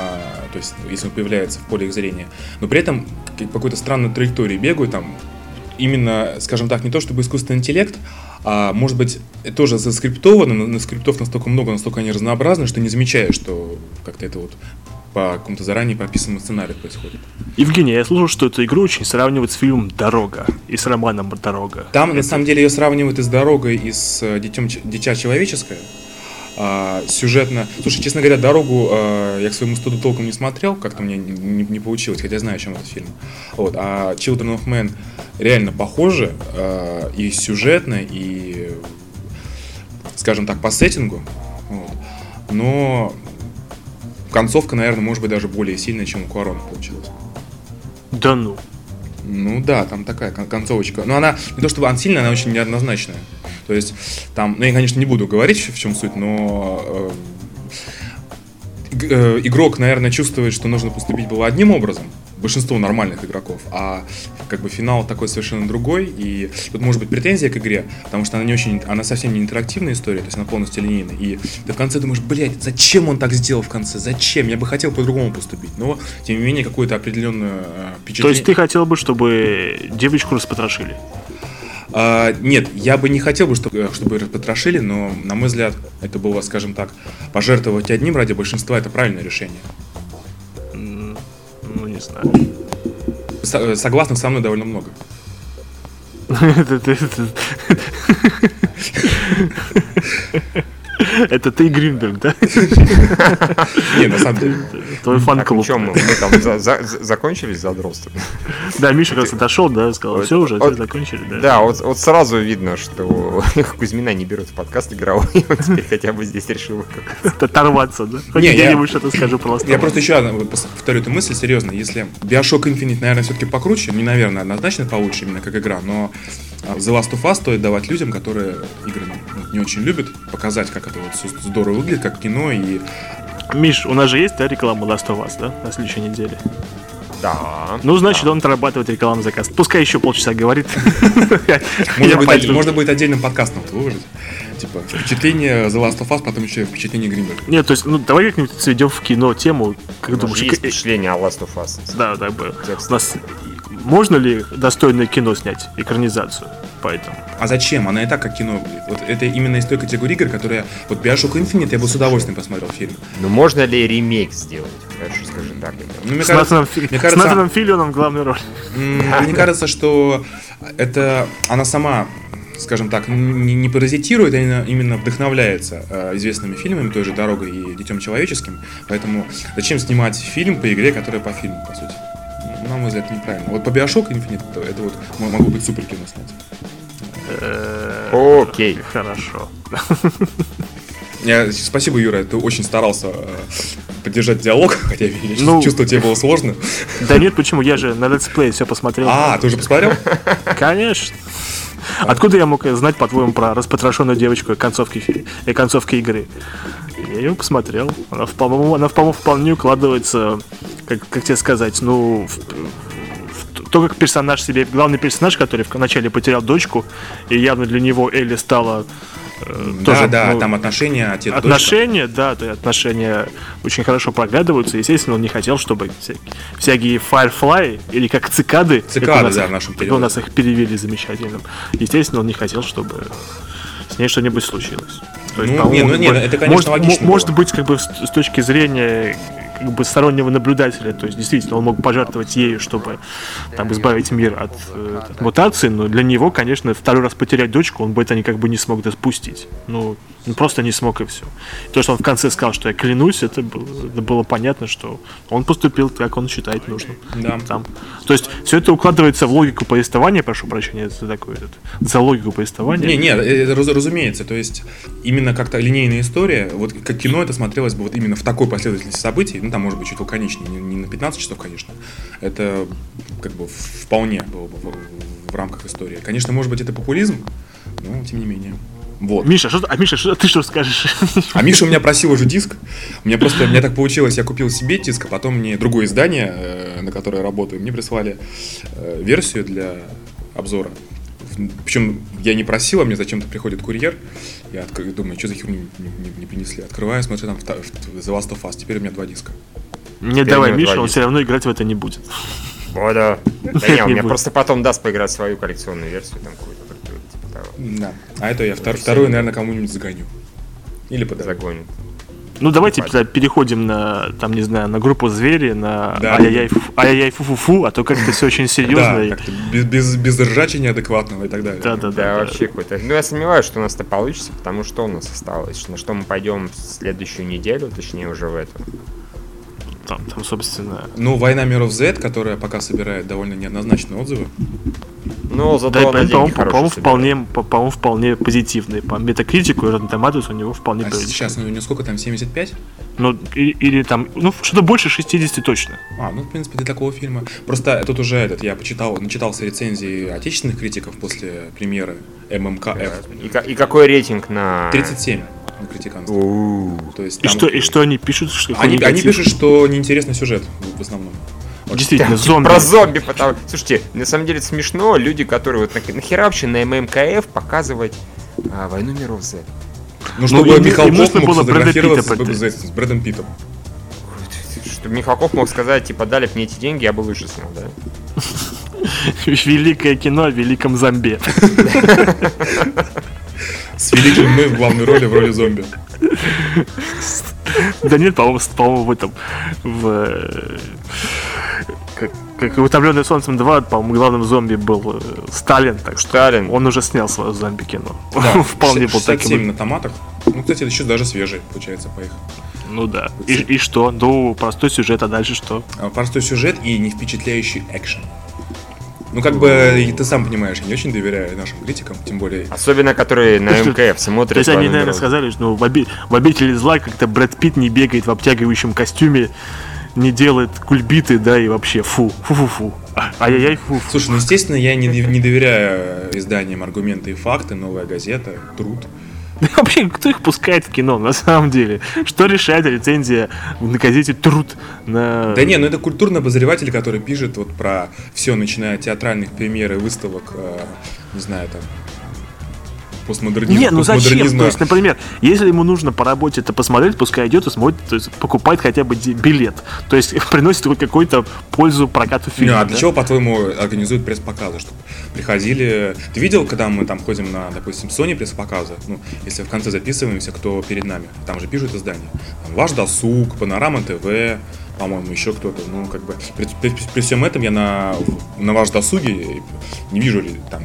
Speaker 3: то есть если он появляется в поле их зрения, но при этом по какой-то странной траектории бегают там, именно, скажем так, не то чтобы искусственный интеллект, а может быть тоже заскриптовано, но на скриптов настолько много, настолько они разнообразны, что не замечаешь, что как-то это вот по какому-то заранее прописанному сценарию происходит.
Speaker 2: Евгений, я слышал, что эту игру очень сравнивают с фильмом «Дорога» и с романом «Дорога».
Speaker 3: Там, на самом деле, ее сравнивают и с дорогой, и с э, детем, ч- дитя человеческое. А, сюжетно. Слушай, честно говоря, дорогу э, я к своему студу толком не смотрел, как-то мне не, не получилось, хотя я знаю, о чем этот фильм. Вот. А Children of Men реально похожи э, и сюжетно, и, скажем так, по сеттингу. Вот. но концовка, наверное, может быть даже более сильная, чем у Куарона получилась.
Speaker 2: Да ну.
Speaker 3: Ну да, там такая концовочка. Но она не то чтобы она сильная, она очень неоднозначная. То есть там, ну я, конечно, не буду говорить, в чем суть, но э, э, игрок, наверное, чувствует, что нужно поступить было одним образом, большинство нормальных игроков, а как бы финал такой совершенно другой, и тут может быть претензия к игре, потому что она не очень, она совсем не интерактивная история, то есть она полностью линейная, и ты в конце думаешь, блядь, зачем он так сделал в конце, зачем, я бы хотел по-другому поступить, но тем не менее какое-то определенное э,
Speaker 2: впечатление. То есть ты хотел бы, чтобы девочку распотрошили?
Speaker 3: А, нет, я бы не хотел бы, чтобы, чтобы распотрошили, но, на мой взгляд, это было, скажем так, пожертвовать одним ради большинства, это правильное решение
Speaker 2: не знаю.
Speaker 3: С- согласных со мной довольно много.
Speaker 2: Это ты Гринберг, да?
Speaker 3: Не, на самом деле.
Speaker 2: Твой фан-клуб.
Speaker 1: мы, мы там закончились за задротством?
Speaker 2: Да, Миша как раз дошел, да, сказал, все уже, закончили, да.
Speaker 1: Да, вот, сразу видно, что Кузьмина не берут в подкаст игровой, он теперь хотя бы здесь решил
Speaker 2: оторваться, да? Не, я не что-то скажу просто.
Speaker 3: Я просто еще повторю эту мысль, серьезно, если Bioshock Infinite, наверное, все-таки покруче, не, наверное, однозначно получше именно как игра, но The Last of Us стоит давать людям, которые игры не очень любят, показать, как это вот все здорово выглядит, как кино и...
Speaker 2: Миш, у нас же есть, да, реклама Last of Us, да, на следующей неделе?
Speaker 1: Да.
Speaker 2: Ну, значит, да. он отрабатывает рекламный заказ. Пускай еще полчаса говорит.
Speaker 3: Можно, будет, отдельным подкастом выложить. Типа, впечатление The Last of Us, потом еще впечатление Гринберга.
Speaker 2: Нет, то есть, ну, давай как-нибудь сведем в кино тему.
Speaker 1: Как думаешь, есть впечатление о Last of Us.
Speaker 2: Да, да, у нас можно ли достойное кино снять, экранизацию по этому?
Speaker 3: А зачем? Она и так как кино будет. Вот это именно из той категории игр, которая... Вот Bioshock Infinite я бы с удовольствием посмотрел фильм.
Speaker 1: Ну можно ли ремейк сделать? Хорошо, скажи так.
Speaker 2: Ну, мне с кажется, Натаном, мне кажется, с Натаном Филлионом главную роль.
Speaker 3: Мне кажется, что это она сама скажем так, не, не паразитирует, а именно вдохновляется э, известными фильмами, той же «Дорогой» и «Детем человеческим». Поэтому зачем снимать фильм по игре, которая по фильму, по сути? На мой взгляд, неправильно. Вот по Bioshock Infinite это вот могу быть супер кино снять.
Speaker 1: Окей.
Speaker 2: Хорошо.
Speaker 3: Я, спасибо, Юра, ты очень старался э, поддержать диалог, хотя я ну, чувствую, тебе было сложно.
Speaker 2: Да нет, почему? Я же на Let's Play все посмотрел.
Speaker 3: А, ты уже посмотрел?
Speaker 2: Конечно. Откуда я мог знать, по-твоему, про распотрошенную девочку и концовки, и концовки игры? Я ее посмотрел. Она, по-моему, она, по-моему, вполне укладывается, как, как тебе сказать, ну, в, в, то, как персонаж себе, главный персонаж, который в начале потерял дочку, и явно для него Элли стала
Speaker 3: э, да, тоже, да, ну, там отношения отец
Speaker 2: Отношения, да, то отношения очень хорошо проглядываются. Естественно, он не хотел, чтобы всякие, всякие Firefly, или как цикады,
Speaker 3: цикады, нас, да, в нашем переводе.
Speaker 2: у нас их перевели замечательным. Естественно, он не хотел, чтобы с ней что-нибудь случилось.
Speaker 3: То есть, ну, не, ну, нет, это, конечно,
Speaker 2: может,
Speaker 3: логично.
Speaker 2: Может было. быть, как бы с точки зрения как бы стороннего наблюдателя, то есть действительно он мог пожертвовать ею, чтобы там избавить мир от, э, от мутации, но для него, конечно, второй раз потерять дочку, он бы это никак бы не смог допустить. Ну, он просто не смог и все. То, что он в конце сказал, что я клянусь, это было, это было понятно, что он поступил, как он считает нужным.
Speaker 3: Да.
Speaker 2: Там. То есть все это укладывается в логику повествования, прошу прощения за такое, за логику повествования.
Speaker 3: Не, не, это, разумеется, то есть именно как-то линейная история, вот как кино это смотрелось бы вот именно в такой последовательности событий, ну там может быть чуть лаконичнее, не, не на 15 часов, конечно, это как бы вполне было бы в, в рамках истории. Конечно, может быть это популизм, но тем не менее.
Speaker 2: Вот. Миша, что, а Миша, что, ты что скажешь?
Speaker 3: А Миша у меня просил уже диск. У меня просто, у меня так получилось, я купил себе диск, а потом мне другое издание, э, на которое я работаю, мне прислали э, версию для обзора. Причем я не просил, а мне зачем-то приходит курьер. Я отк... думаю, что за херню не, не, не принесли. Открываю, смотрю, там The Last of Us. Теперь у меня два диска.
Speaker 2: Не давай, Миша, он все равно играть в это не будет.
Speaker 1: О, да. Да не, он мне просто потом даст поиграть свою коллекционную версию там какую-то.
Speaker 3: Да. А это я втор, вторую, наверное, кому-нибудь загоню. Или подарю.
Speaker 1: Загоню.
Speaker 2: Ну, давайте тогда переходим на, там, не знаю, на группу звери, на да. ай-яй-яй фу-фу-фу, а то как-то все очень серьезно.
Speaker 3: Да, как-то без, без, без ржачи неадекватного и так далее.
Speaker 2: Да, да, да.
Speaker 1: Да, вообще какой-то. Ну, я сомневаюсь, что у нас это получится, потому что у нас осталось. На что мы пойдем в следующую неделю, точнее, уже в эту.
Speaker 2: Там, там, собственно...
Speaker 3: Ну, «Война миров Z», которая пока собирает довольно неоднозначные отзывы.
Speaker 1: Но зато
Speaker 2: Да, и,
Speaker 1: на
Speaker 2: по-моему,
Speaker 1: деньги
Speaker 2: по-моему,
Speaker 1: хорошие
Speaker 2: вполне, по- по-моему, вполне позитивный. По метакритику и Tomatoes у него вполне
Speaker 3: А
Speaker 2: позитивный.
Speaker 3: сейчас у него сколько там, 75?
Speaker 2: Ну, или, или там, ну, что-то больше 60 точно.
Speaker 3: А, ну, в принципе, для такого фильма. Просто тут уже этот, я почитал, начитался рецензии отечественных критиков после премьеры ММКФ.
Speaker 1: И, и какой рейтинг на...
Speaker 3: 37 на. То есть
Speaker 2: И
Speaker 3: там-
Speaker 2: что, и что они пишут? Что
Speaker 3: Они, они пишут, что неинтересный сюжет в основном.
Speaker 2: Действительно,
Speaker 1: Типа
Speaker 2: зомби.
Speaker 1: Про зомби, потому... Слушайте, на самом деле это смешно, люди, которые вот на- нахера вообще на ММКФ показывать а, Войну миров Z.
Speaker 3: Ну, чтобы
Speaker 2: им-
Speaker 3: Михалков
Speaker 2: нужно
Speaker 3: мог
Speaker 2: было Брэда
Speaker 3: сфотографироваться
Speaker 2: Питта
Speaker 3: с, Брэдом Питтом.
Speaker 1: Чтобы Михалков мог сказать, типа, дали мне эти деньги, я бы лучше снял, да?
Speaker 2: Великое кино о великом зомбе.
Speaker 3: С великим мной в главной роли в роли зомби.
Speaker 2: Да нет, по-моему, по-моему, в этом, в... э, Как, как «Утомленный солнцем 2», по-моему, главным зомби был э, Сталин, так что
Speaker 1: Сталин.
Speaker 2: он уже снял свое зомби-кино.
Speaker 3: Да,
Speaker 2: вполне был
Speaker 3: 67
Speaker 2: таким.
Speaker 3: на томатах. Ну, кстати, еще даже свежий, получается, по их.
Speaker 2: Ну да. И, и что? Ну, простой сюжет, а дальше что?
Speaker 3: А, Простой сюжет и не впечатляющий экшен. Ну, как бы, и ты сам понимаешь, я не очень доверяю нашим критикам, тем более...
Speaker 1: Особенно, которые на МКФ смотрят.
Speaker 2: То есть они,
Speaker 1: «Войну
Speaker 2: наверное,
Speaker 1: миров».
Speaker 2: сказали, что ну, в, оби- в «Обители зла» как-то Брэд Питт не бегает в обтягивающем костюме, не делает кульбиты, да, и вообще фу, фу-фу-фу. А- Ай-яй-яй, фу.
Speaker 3: Слушай, ну, естественно, я не, не доверяю изданиям «Аргументы и факты», «Новая газета», «Труд».
Speaker 2: Вообще, кто их пускает в кино, на самом деле? Что решает рецензия на газете «Труд» на...
Speaker 3: Да не, ну это культурный обозреватель, который пишет вот про все, начиная от театральных премьер и выставок, э, не знаю, там, постмодернизма.
Speaker 2: Не, ну зачем? То есть, например, если ему нужно по работе это посмотреть, пускай идет и смотрит, то есть покупает хотя бы билет. То есть приносит какую-то пользу прокату
Speaker 3: Не,
Speaker 2: фильма.
Speaker 3: а для
Speaker 2: да?
Speaker 3: чего, по-твоему, организуют пресс-показы? Чтобы приходили... Ты видел, когда мы там ходим на, допустим, Sony пресс-показы? Ну, если в конце записываемся, кто перед нами. Там же пишут издания. Там, Ваш досуг, Панорама ТВ, по-моему, еще кто-то. Ну, как бы, при, при- при всем этом я на, на ваш досуге не вижу ли там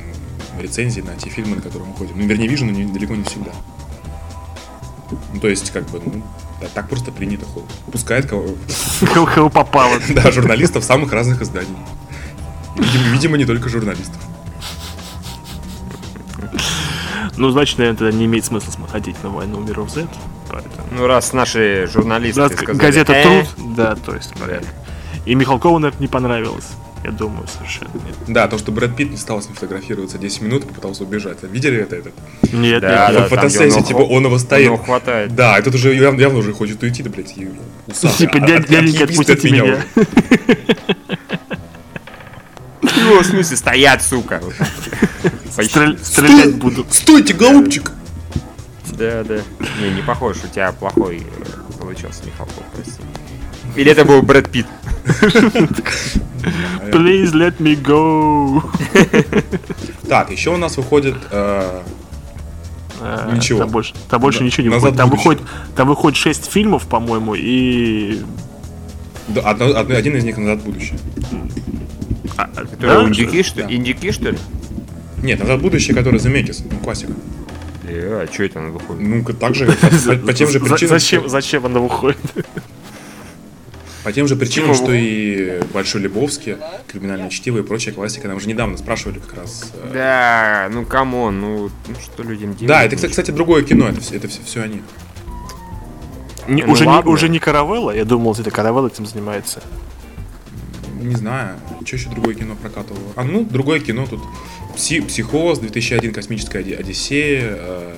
Speaker 3: рецензии на те фильмы, на которые мы ходим. Ну, вернее, вижу, но не- далеко не всегда. Ну, то есть, как бы, ну, да, так просто принято ходит. Пускает кого,
Speaker 2: Кого- попало.
Speaker 3: да, журналистов самых разных изданий. Видимо, видимо, не только журналистов.
Speaker 2: Ну, значит, наверное, тогда не имеет смысла ходить на войну миров Z. Поэтому.
Speaker 1: Ну, раз наши журналисты
Speaker 2: Да,
Speaker 1: сказали,
Speaker 2: газета
Speaker 1: «Э,
Speaker 2: Труд, да, то есть, понятно. И Михалкову, наверное, не понравилось. Я думаю, совершенно нет.
Speaker 3: Да, то, что Брэд Питт не стал с ним фотографироваться 10 минут и попытался убежать. Вы Видели это? это?
Speaker 2: Нет,
Speaker 1: Да,
Speaker 2: нет,
Speaker 1: да, он
Speaker 3: типа, он его стоит.
Speaker 1: его хватает.
Speaker 3: Да, этот уже явно, явно уже хочет уйти, да, блядь, и усатый.
Speaker 2: Типа,
Speaker 3: А-
Speaker 2: дяденька, отпустите меня.
Speaker 1: Ну, в смысле, стоять, сука.
Speaker 2: Стрелять буду.
Speaker 3: Стойте, голубчик!
Speaker 1: Да, да. Не, не похож, у тебя плохой получился Михалков, прости. Или это был Брэд Питт?
Speaker 2: Please let me go.
Speaker 3: Так, еще у нас выходит... э,
Speaker 2: А,
Speaker 3: Ничего.
Speaker 2: Там больше, там больше
Speaker 3: Да,
Speaker 2: ничего не
Speaker 3: «Назад
Speaker 2: выходит. Там
Speaker 3: будущее».
Speaker 2: выходит, там выходит 6 фильмов, по-моему, и...
Speaker 3: да, одно- одно- один из них «Назад в будущее».
Speaker 2: а,
Speaker 1: Которые
Speaker 2: да?
Speaker 1: индюки, что
Speaker 3: Да.
Speaker 1: Индюки, что ли?
Speaker 3: Нет, «Назад в будущее», который Земекис, ну, классика.
Speaker 1: Э, а что это оно выходит?
Speaker 3: Ну, так же, по, тем же причинам,
Speaker 2: Зачем, зачем она выходит?
Speaker 3: По тем же причинам,
Speaker 1: Типа,
Speaker 3: что и Большой Лебовский, Криминальное чтиво и прочая классика. Нам же недавно спрашивали как раз... э,
Speaker 1: Да, ну come on, ну ну что людям делать?
Speaker 3: Да, это, кстати, другое кино, это все, это все, все они.
Speaker 2: Не-
Speaker 1: Ну
Speaker 2: уже, не, уже не Каравелла? Я думал, это Каравелла этим занимается.
Speaker 3: Не знаю, что еще другое кино прокатывало. А ну, другое кино тут. Пси- Психоз, 2001, Космическая Оди- Одиссея, э,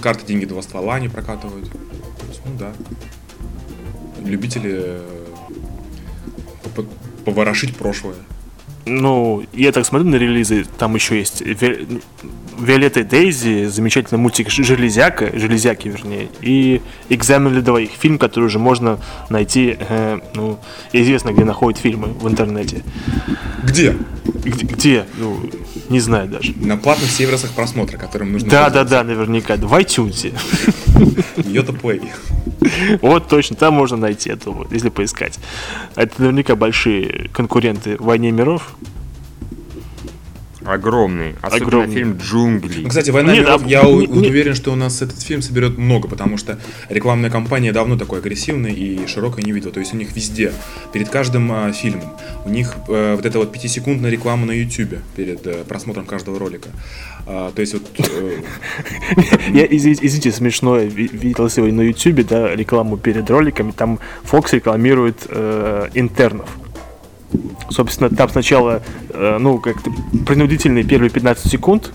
Speaker 3: карты, деньги, два ствола они прокатывают. Ну да. Любители э, по- поворошить прошлое.
Speaker 2: Ну, я так смотрю на релизы, там еще есть Ве- Виолетта и Дейзи, замечательный мультик Железяка, Железяки, вернее, и Экзамен для двоих, фильм, который уже можно найти, э, ну, известно, где находят фильмы в интернете.
Speaker 3: Где?
Speaker 2: Где? где? Ну, не знаю даже.
Speaker 3: На платных сервисах просмотра, которым нужно
Speaker 2: Да, да, да, наверняка. В iTunes.
Speaker 3: Йота Play.
Speaker 2: Вот точно, там можно найти, я думаю, если поискать. Это наверняка большие конкуренты в «Войне миров».
Speaker 1: Огромные. Особенно
Speaker 2: Огромные.
Speaker 1: фильм «Джунгли».
Speaker 3: Ну, кстати, «Война
Speaker 2: Нет,
Speaker 3: миров»,
Speaker 2: а
Speaker 3: я
Speaker 2: не-
Speaker 3: у-
Speaker 2: не-
Speaker 3: уверен, что у нас этот фильм соберет много, потому что рекламная кампания давно такой агрессивной и широкой не видела. То есть у них везде, перед каждым а, фильмом, у них э, вот эта вот пятисекундная реклама на YouTube перед э, просмотром каждого ролика. А, то есть вот... э,
Speaker 2: Я, извините, извините, смешно, видел сегодня на ютубе, да, рекламу перед роликами, там Fox рекламирует э, интернов. Собственно, там сначала, э, ну, как-то принудительные первые 15 секунд,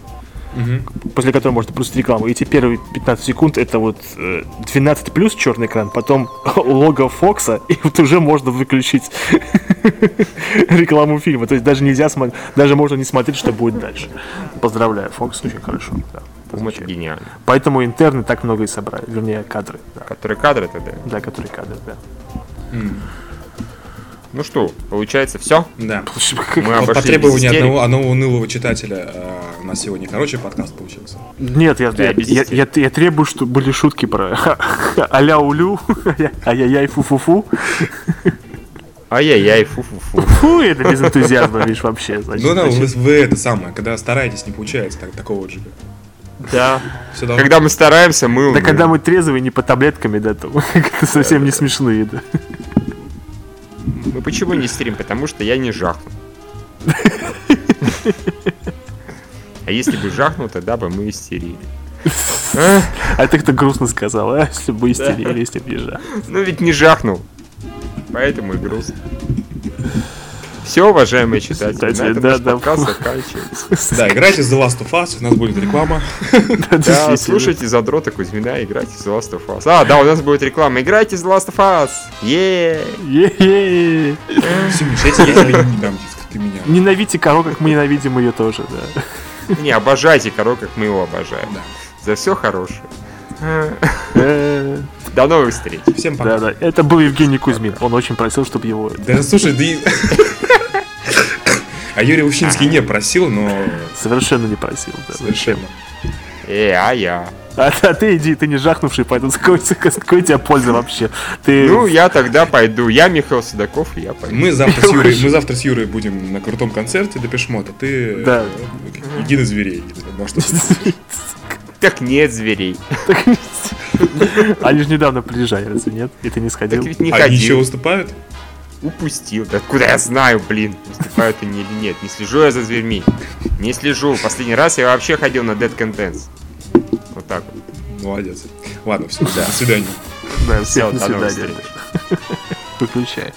Speaker 2: после которой можно пустить рекламу. Эти первые 15 секунд это вот э, 12 плюс черный экран, потом лого Фокса, и вот уже можно выключить рекламу фильма. То есть даже нельзя смотреть, даже можно не смотреть, что будет дальше. Поздравляю, Фокс очень хорошо. Да.
Speaker 1: Это гениально.
Speaker 2: Поэтому интерны так много и собрали, вернее кадры, да,
Speaker 1: Которые кадры тогда.
Speaker 2: да которые кадры, да.
Speaker 1: Ну что, получается все?
Speaker 3: Да.
Speaker 1: Мы
Speaker 3: Вот по требованию одного, одного унылого читателя э, у нас сегодня хороший подкаст получился.
Speaker 2: Нет, я,
Speaker 1: Да,
Speaker 2: я, я, я- я требую, чтобы были шутки про аля улю, ай-яй-яй, фу-фу-фу.
Speaker 1: Ай-яй-яй, фу-фу-фу.
Speaker 2: Фу, это без энтузиазма, видишь, вообще. значит,
Speaker 3: Ну да, вы,
Speaker 2: значит.
Speaker 3: вы это самое, когда стараетесь, не получается так, такого же.
Speaker 1: Да.
Speaker 3: Все должно-
Speaker 1: Когда мы стараемся, мы
Speaker 2: Да
Speaker 1: умеем.
Speaker 2: когда мы трезвые, не по таблетками, да, то как-то совсем не смешные, да.
Speaker 1: Почему не стрим? Потому что я не жахну. А если бы жахнул, тогда бы мы истерили.
Speaker 2: А ты кто грустно сказал, а? Если бы истерили, если бы не жах.
Speaker 1: Ну ведь не жахнул. Поэтому и грустно. Все, уважаемые читатели, на этом наш подкаст заканчивается.
Speaker 3: Да, играйте The Last of Us, у нас будет реклама.
Speaker 1: Да, слушайте задрота Кузьмина, играйте The Last of Us. А, да, у нас будет реклама. Играйте The Last of Us. е
Speaker 2: Е-е.
Speaker 3: Симиш, я тебе я тебе не дам ты меня.
Speaker 2: Ненавидите корову, как мы ненавидим ее тоже, да.
Speaker 1: Не, обожайте Коро, как мы его обожаем.
Speaker 3: Да.
Speaker 1: За все хорошее. До новых встреч.
Speaker 3: Всем пока.
Speaker 2: Да, да. Это был Евгений Кузьмин. Он очень просил, чтобы его...
Speaker 3: Да слушай, да А Юрий Ущинский не просил, но
Speaker 2: Совершенно не просил. Да.
Speaker 3: совершенно.
Speaker 1: Э, а я.
Speaker 2: А, а ты иди, ты не жахнувший, поэтому с какой, с какой тебя польза вообще? Ты...
Speaker 1: Ну, я тогда пойду. Я Михаил Судаков, и я пойду.
Speaker 3: Мы завтра с Юрой, мы завтра с Юрой будем на крутом концерте Депешмота. Ты
Speaker 2: Да.
Speaker 3: э, иди на зверей. Может,
Speaker 1: Так нет зверей.
Speaker 2: Они же недавно приезжали, разве нет? И ты не
Speaker 1: Так
Speaker 2: сходил?
Speaker 1: ведь не
Speaker 3: Они еще выступают?
Speaker 1: Упустил. Да откуда я знаю, блин, выступают они или нет. Не слежу я за зверьми. Не слежу. Последний раз я вообще ходил на Dead Contents. Вот так вот.
Speaker 3: Молодец. Ладно, все, до свидания.
Speaker 2: Да, всем до свидания. Выключай.